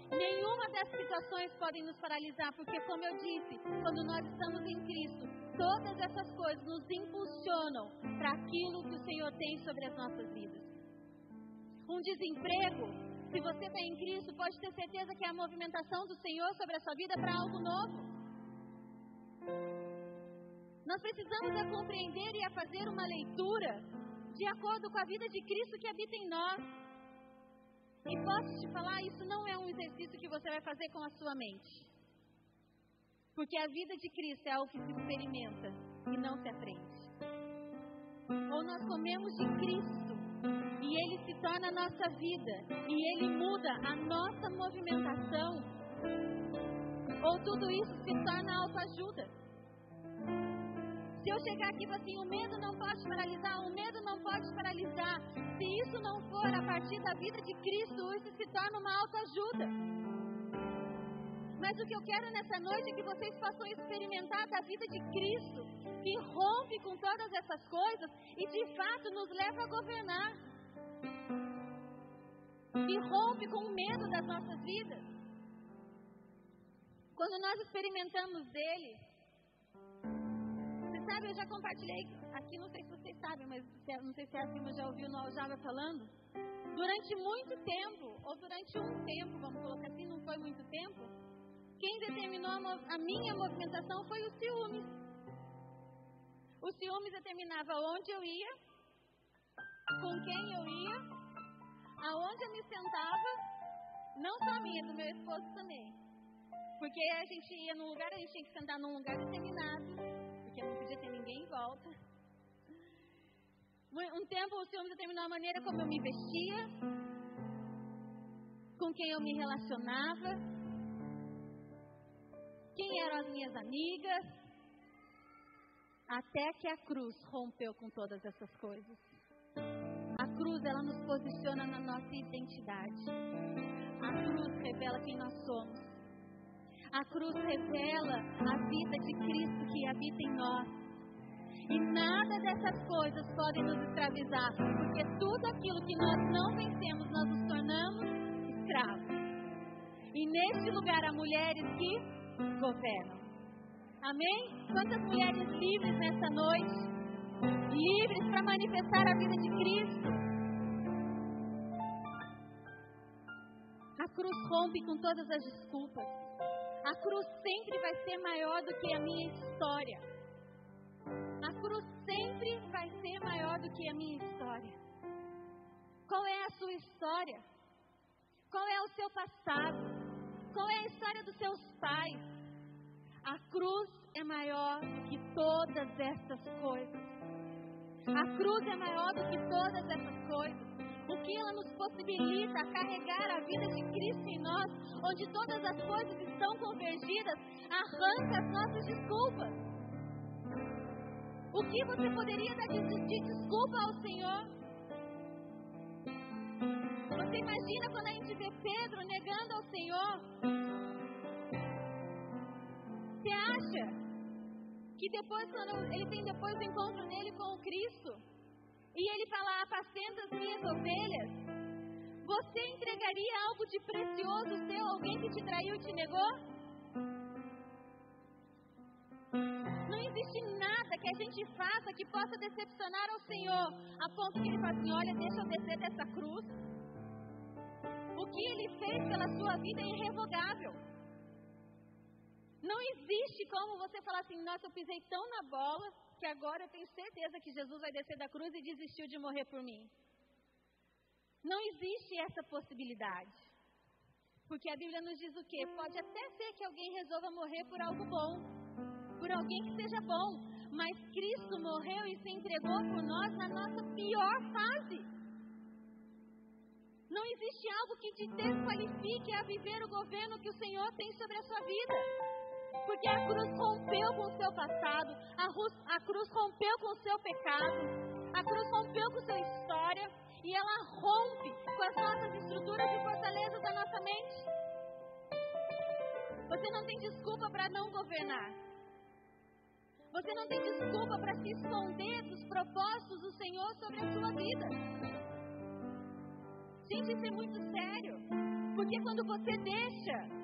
Nenhuma das situações podem nos paralisar, porque, como eu disse, quando nós estamos em Cristo, todas essas coisas nos impulsionam para aquilo que o Senhor tem sobre as nossas vidas. Um desemprego, se você está em Cristo, pode ter certeza que é a movimentação do Senhor sobre a sua vida para algo novo. Nós precisamos a compreender e a fazer uma leitura de acordo com a vida de Cristo que habita em nós. E posso te falar, isso não é um exercício que você vai fazer com a sua mente. Porque a vida de Cristo é algo que se experimenta e não se aprende. Ou nós comemos de Cristo e Ele se torna a nossa vida e Ele muda a nossa movimentação. Ou tudo isso se torna autoajuda. Eu chegar aqui e falar assim, o medo não pode paralisar, o medo não pode paralisar. Se isso não for a partir da vida de Cristo, isso se torna uma autoajuda. Mas o que eu quero nessa noite é que vocês possam experimentar da vida de Cristo, que rompe com todas essas coisas e de fato nos leva a governar. Que rompe com o medo das nossas vidas. Quando nós experimentamos dele, sabe, eu já compartilhei aqui, não sei se vocês sabem, mas não sei se é assim, mas já ouviu o Aljava falando. Durante muito tempo, ou durante um tempo, vamos colocar assim, não foi muito tempo, quem determinou a, a minha movimentação foi o ciúmes. O ciúmes determinava onde eu ia, com quem eu ia, aonde eu me sentava, não só a minha, do meu esposo também. Porque a gente ia num lugar, a gente tinha que sentar num lugar determinado volta. Um tempo o Senhor me determinou a maneira como eu me vestia, com quem eu me relacionava, quem eram as minhas amigas, até que a cruz rompeu com todas essas coisas. A cruz, ela nos posiciona na nossa identidade. A cruz revela quem nós somos. A cruz revela a vida de Cristo que habita em nós. E nada dessas coisas podem nos escravizar, porque tudo aquilo que nós não vencemos, nós nos tornamos escravos. E neste lugar há mulheres que governam. Amém? Quantas mulheres livres nessa noite? Livres para manifestar a vida de Cristo. A cruz rompe com todas as desculpas. A cruz sempre vai ser maior do que a minha história. A cruz sempre vai ser maior do que a minha história. Qual é a sua história? Qual é o seu passado? Qual é a história dos seus pais? A cruz é maior do que todas essas coisas. A cruz é maior do que todas essas coisas o que ela nos possibilita carregar a vida de Cristo em nós, onde todas as coisas estão convergidas, arranca as nossas desculpas. O que você poderia dar de, de desculpa ao Senhor? Você imagina quando a gente vê Pedro negando ao Senhor? Você acha que depois, quando ele tem depois o encontro nele com o Cristo, e ele fala: Apacenta as minhas ovelhas. Você entregaria algo de precioso seu a alguém que te traiu e te negou? Existe nada que a gente faça que possa decepcionar ao Senhor, a ponto que Ele fala assim: Olha, deixa eu descer dessa cruz. O que Ele fez pela sua vida é irrevogável. Não existe como você falar assim, nossa, eu pisei tão na bola que agora eu tenho certeza que Jesus vai descer da cruz e desistiu de morrer por mim. Não existe essa possibilidade. Porque a Bíblia nos diz o quê? Pode até ser que alguém resolva morrer por algo bom, por alguém que seja bom, mas Cristo morreu e se entregou por nós na nossa pior fase. Não existe algo que te desqualifique a viver o governo que o Senhor tem sobre a sua vida. Porque a cruz rompeu com o seu passado, a, cruz, a cruz rompeu com o seu pecado, a cruz rompeu com a sua história e ela rompe com as nossas estruturas e fortalezas da nossa mente. Você não tem desculpa para não governar. Você não tem desculpa para se esconder dos propósitos do Senhor sobre a sua vida. Gente, isso é muito sério. Porque quando você deixa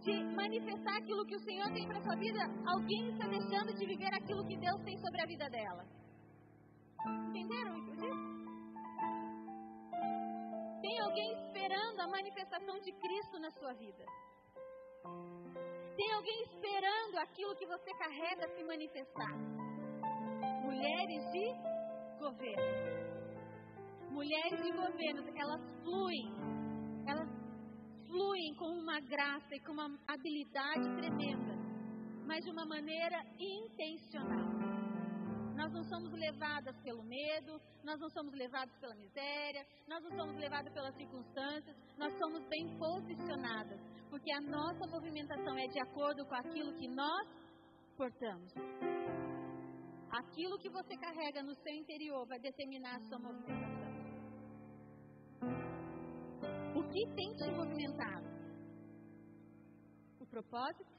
de manifestar aquilo que o Senhor tem para sua vida, alguém está deixando de viver aquilo que Deus tem sobre a vida dela. Entenderam isso? Tem alguém esperando a manifestação de Cristo na sua vida. Tem alguém esperando aquilo que você carrega se manifestar. Mulheres de governo. Mulheres de governo, elas fluem. Elas fluem com uma graça e com uma habilidade tremenda, mas de uma maneira intencional. Nós não somos levadas pelo medo, nós não somos levados pela miséria, nós não somos levadas pelas circunstâncias, nós somos bem posicionadas, porque a nossa movimentação é de acordo com aquilo que nós portamos. Aquilo que você carrega no seu interior vai determinar a sua movimentação. O que tem te movimentado? O propósito?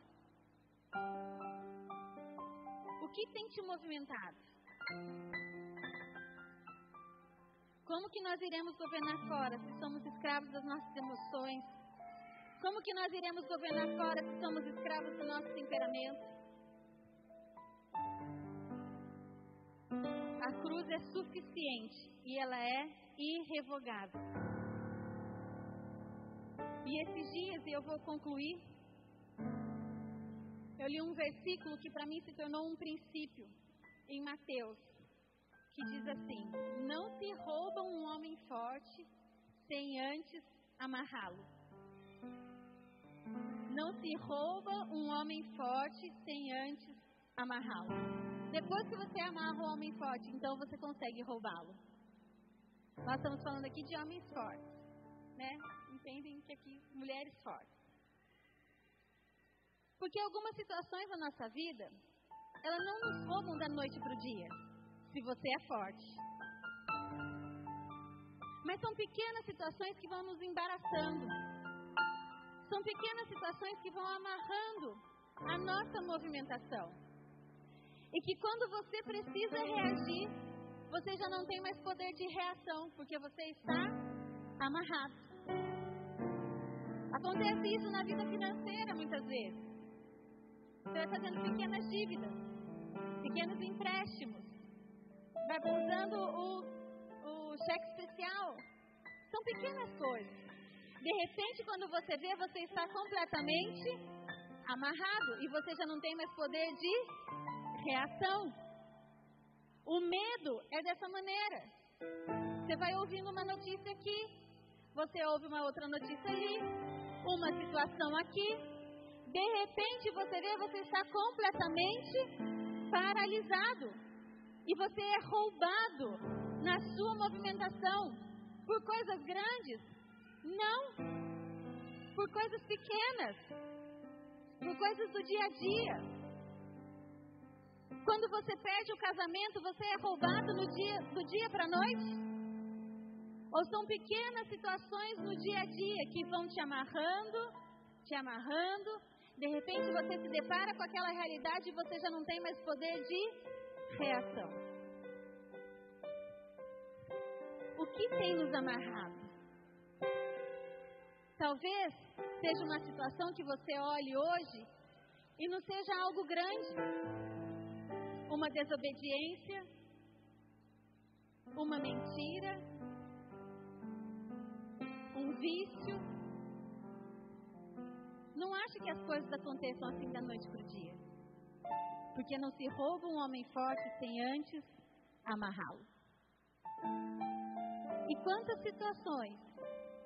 O que tem te movimentado? Como que nós iremos governar fora se somos escravos das nossas emoções? Como que nós iremos governar fora se somos escravos do nosso temperamento? A cruz é suficiente e ela é irrevogável. E esses dias, e eu vou concluir, eu li um versículo que para mim se tornou um princípio em Mateus, que diz assim: Não se rouba um homem forte sem antes amarrá-lo. Não se rouba um homem forte sem antes amarrá-lo. Depois que você amarra o homem forte, então você consegue roubá-lo. Nós estamos falando aqui de homens fortes, né? entendem que aqui mulheres fortes. Porque algumas situações na nossa vida, elas não nos roubam da noite para o dia, se você é forte. Mas são pequenas situações que vão nos embaraçando. São pequenas situações que vão amarrando a nossa movimentação. E que quando você precisa reagir, você já não tem mais poder de reação, porque você está amarrado. Acontece isso na vida financeira muitas vezes. Você vai fazendo pequenas dívidas, pequenos empréstimos, vai usando o, o cheque especial. São pequenas coisas. De repente, quando você vê, você está completamente amarrado e você já não tem mais poder de reação. O medo é dessa maneira. Você vai ouvindo uma notícia aqui, você ouve uma outra notícia ali, uma situação aqui, de repente você vê, você está completamente paralisado. E você é roubado na sua movimentação por coisas grandes? Não. Por coisas pequenas. Por coisas do dia a dia. Quando você perde o casamento, você é roubado no dia, do dia para a noite? Ou são pequenas situações no dia a dia que vão te amarrando, te amarrando. De repente você se depara com aquela realidade e você já não tem mais poder de reação. O que tem nos amarrado? Talvez seja uma situação que você olhe hoje e não seja algo grande. Uma desobediência, uma mentira, um vício. Não ache que as coisas aconteçam assim da noite para o dia. Porque não se rouba um homem forte sem antes amarrá-lo. E quantas situações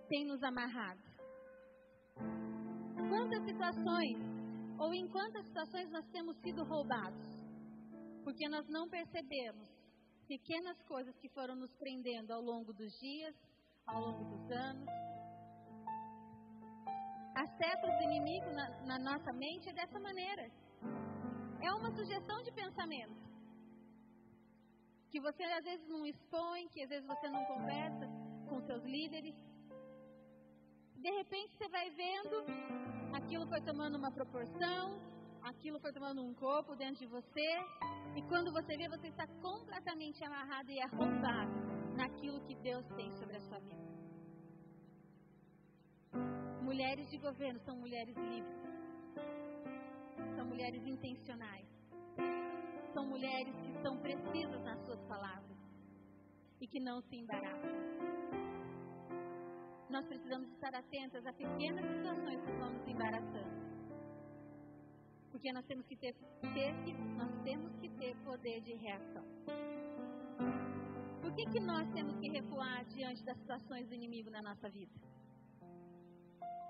têm nos amarrado? Quantas situações, ou em quantas situações nós temos sido roubados? Porque nós não percebemos pequenas coisas que foram nos prendendo ao longo dos dias, ao longo dos anos. As setas do inimigo na, na nossa mente é dessa maneira. É uma sugestão de pensamento que você às vezes não expõe, que às vezes você não conversa com seus líderes. De repente você vai vendo, aquilo foi tomando uma proporção, aquilo foi tomando um corpo dentro de você, e quando você vê, você está completamente amarrado e arrombado naquilo que Deus tem sobre a sua vida. Mulheres de governo são mulheres livres, são mulheres intencionais são mulheres que são precisas nas suas palavras e que não se embaraçam. Nós precisamos estar atentas a pequenas situações que vão nos embaraçando. Porque nós temos que ter, ter nós temos que ter poder de reação. Por que, que nós temos que recuar diante das situações do inimigo na nossa vida?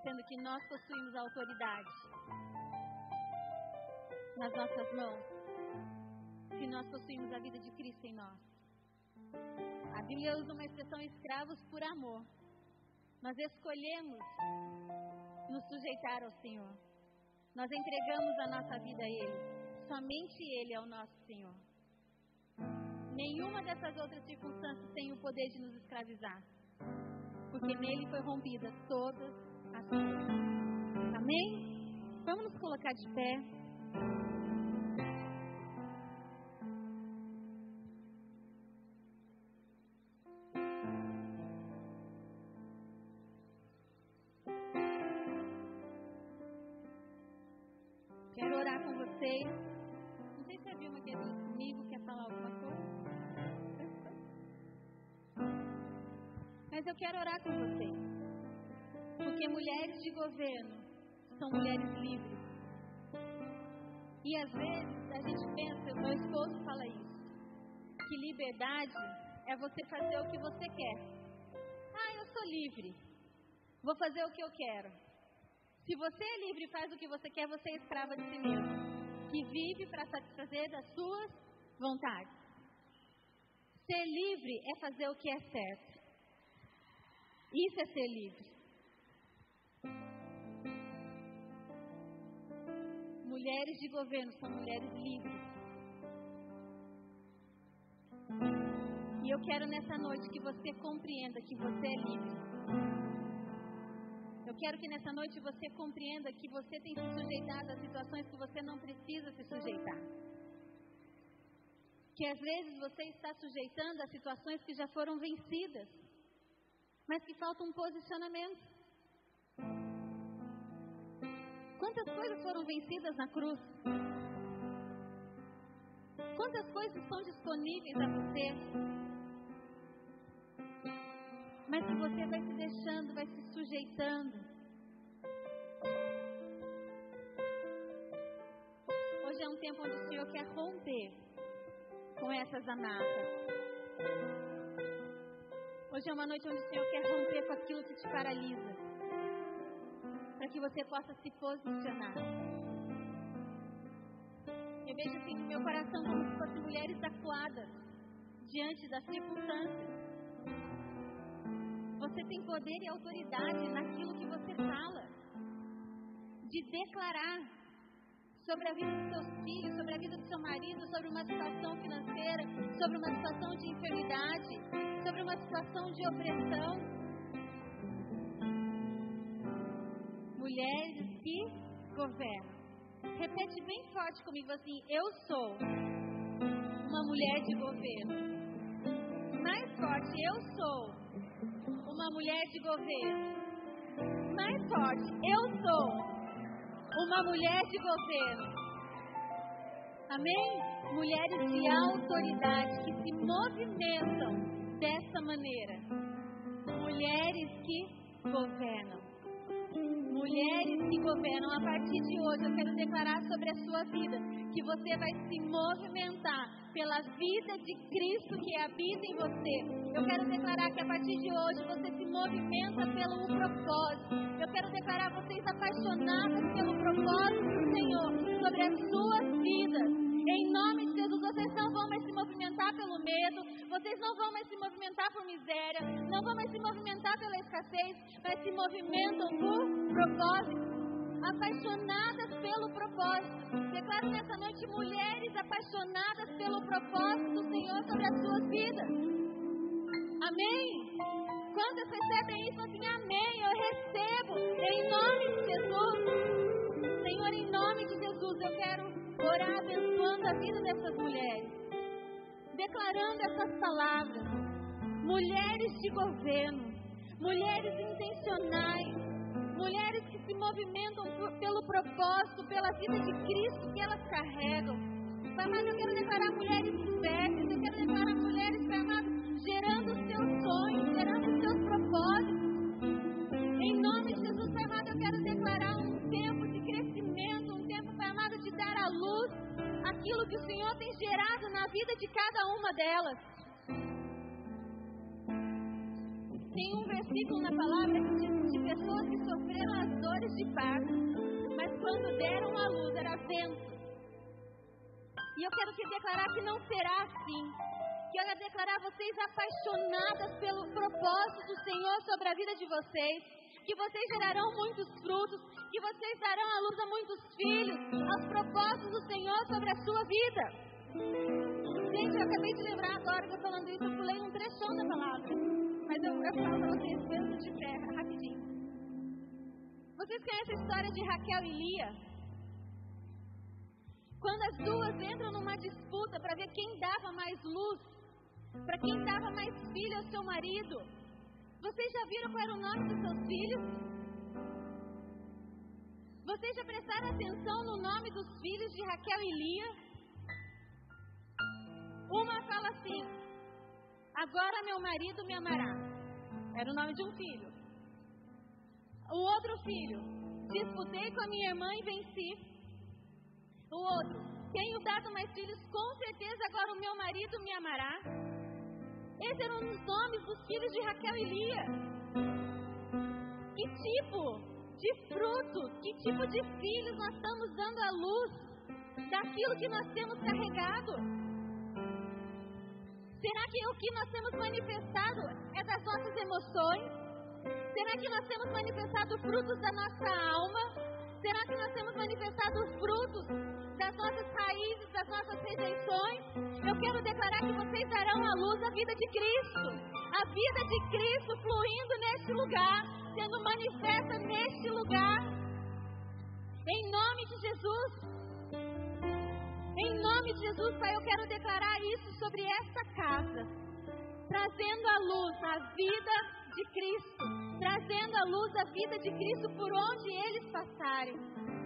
Sendo que nós possuímos a autoridade nas nossas mãos se nós possuímos a vida de Cristo em nós. A Bíblia usa uma expressão escravos por amor. Nós escolhemos nos sujeitar ao Senhor. Nós entregamos a nossa vida a Ele. Somente Ele é o nosso Senhor. Nenhuma dessas outras circunstâncias tem o poder de nos escravizar. Porque nele foi rompida todas Amém? Vamos nos colocar de pé. São mulheres livres. E às vezes a gente pensa, meu esposo fala isso, que liberdade é você fazer o que você quer. Ah, eu sou livre. Vou fazer o que eu quero. Se você é livre e faz o que você quer, você é escrava de si mesmo, que vive para satisfazer das suas vontades. Ser livre é fazer o que é certo. Isso é ser livre. Mulheres de governo são mulheres livres. E eu quero nessa noite que você compreenda que você é livre. Eu quero que nessa noite você compreenda que você tem se sujeitado a situações que você não precisa se sujeitar. Que às vezes você está sujeitando a situações que já foram vencidas mas que falta um posicionamento. Quantas coisas foram vencidas na cruz? Quantas coisas estão disponíveis a você? Mas que você vai se deixando, vai se sujeitando. Hoje é um tempo onde o Senhor quer romper com essas amarras. Hoje é uma noite onde o Senhor quer romper com aquilo que te paralisa. Que você possa se posicionar. Eu vejo assim no meu coração como se fossem mulheres acuadas diante das circunstâncias. Você tem poder e autoridade naquilo que você fala. De declarar sobre a vida dos seus filhos, sobre a vida do seu marido, sobre uma situação financeira, sobre uma situação de enfermidade, sobre uma situação de opressão. Mulheres que governam. Repete bem forte comigo assim: Eu sou uma mulher de governo. Mais forte, eu sou uma mulher de governo. Mais forte, eu sou uma mulher de governo. Amém? Mulheres de autoridade que se movimentam dessa maneira. Mulheres que governam. Mulheres que governam, a partir de hoje eu quero declarar sobre a sua vida que você vai se movimentar pela vida de Cristo que habita em você. Eu quero declarar que a partir de hoje você se movimenta pelo propósito. Eu quero declarar vocês apaixonadas pelo propósito do Senhor sobre as suas vidas. Em nome de Jesus, vocês não vão mais se movimentar pelo medo, vocês não vão mais se movimentar por miséria, não vão mais se movimentar pela escassez, mas se movimentam por propósito apaixonadas pelo propósito. Declaro nessa noite mulheres apaixonadas pelo propósito do Senhor sobre as suas vidas. Amém? Quantas recebem isso assim? Amém. Eu recebo em nome de Jesus. Senhor, em nome de Jesus, eu quero orar abençoando a vida dessas mulheres. Declarando essas palavras. Mulheres de governo. Mulheres intencionais mulheres que se movimentam pelo propósito, pela vida de Cristo que elas carregam. Pai amado, eu quero declarar mulheres férteis, eu quero declarar mulheres, Pai amado, gerando os seus sonhos, gerando os seus propósitos. Em nome de Jesus, Pai amado, eu quero declarar um de dar à luz aquilo que o Senhor tem gerado na vida de cada uma delas. Tem um versículo na palavra que diz de pessoas que sofreram as dores de parto, mas quando deram a luz era vento. E eu quero te declarar que não será assim. Quero declarar vocês apaixonadas pelo propósito do Senhor sobre a vida de vocês. Que vocês gerarão muitos frutos, que vocês darão a luz a muitos filhos, aos propósitos do Senhor sobre a sua vida. Gente, eu acabei de lembrar agora que eu falando isso, eu pulei um trechão da palavra. Mas eu, eu falo para vocês, mesmo de pé, rapidinho. Vocês conhecem a história de Raquel e Lia? Quando as duas entram numa disputa para ver quem dava mais luz, para quem dava mais filho ao seu marido. Vocês já viram qual era o nome dos seus filhos? Vocês já prestaram atenção no nome dos filhos de Raquel e Lia? Uma fala assim: Agora meu marido me amará. Era o nome de um filho. O outro filho, disputei com a minha irmã e venci. O outro, tenho dado mais filhos, com certeza agora o meu marido me amará. Esses eram os nomes dos filhos de Raquel e Lia. Que tipo de fruto, que tipo de filhos nós estamos dando à luz daquilo que nós temos carregado? Será que o que nós temos manifestado é das nossas emoções? Será que nós temos manifestado frutos da nossa alma? Será que nós temos manifestado frutos das nossas raízes, das nossas rejeições? Eu quero declarar que vocês darão à luz a vida de Cristo. A vida de Cristo fluindo neste lugar, sendo manifesta neste lugar. Em nome de Jesus. Em nome de Jesus, Pai, eu quero declarar isso sobre esta casa, trazendo à luz a vida de Cristo, trazendo à luz a vida de Cristo por onde eles passarem,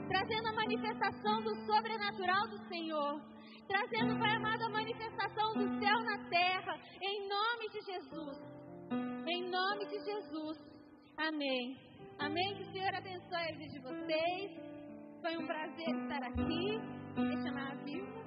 trazendo a manifestação do sobrenatural do Senhor, trazendo, Pai amado, a manifestação do céu na terra, em nome de Jesus. Em nome de Jesus. Amém. Amém. Que o Senhor abençoe a vida de vocês. Foi um prazer estar aqui. Me chamar viva.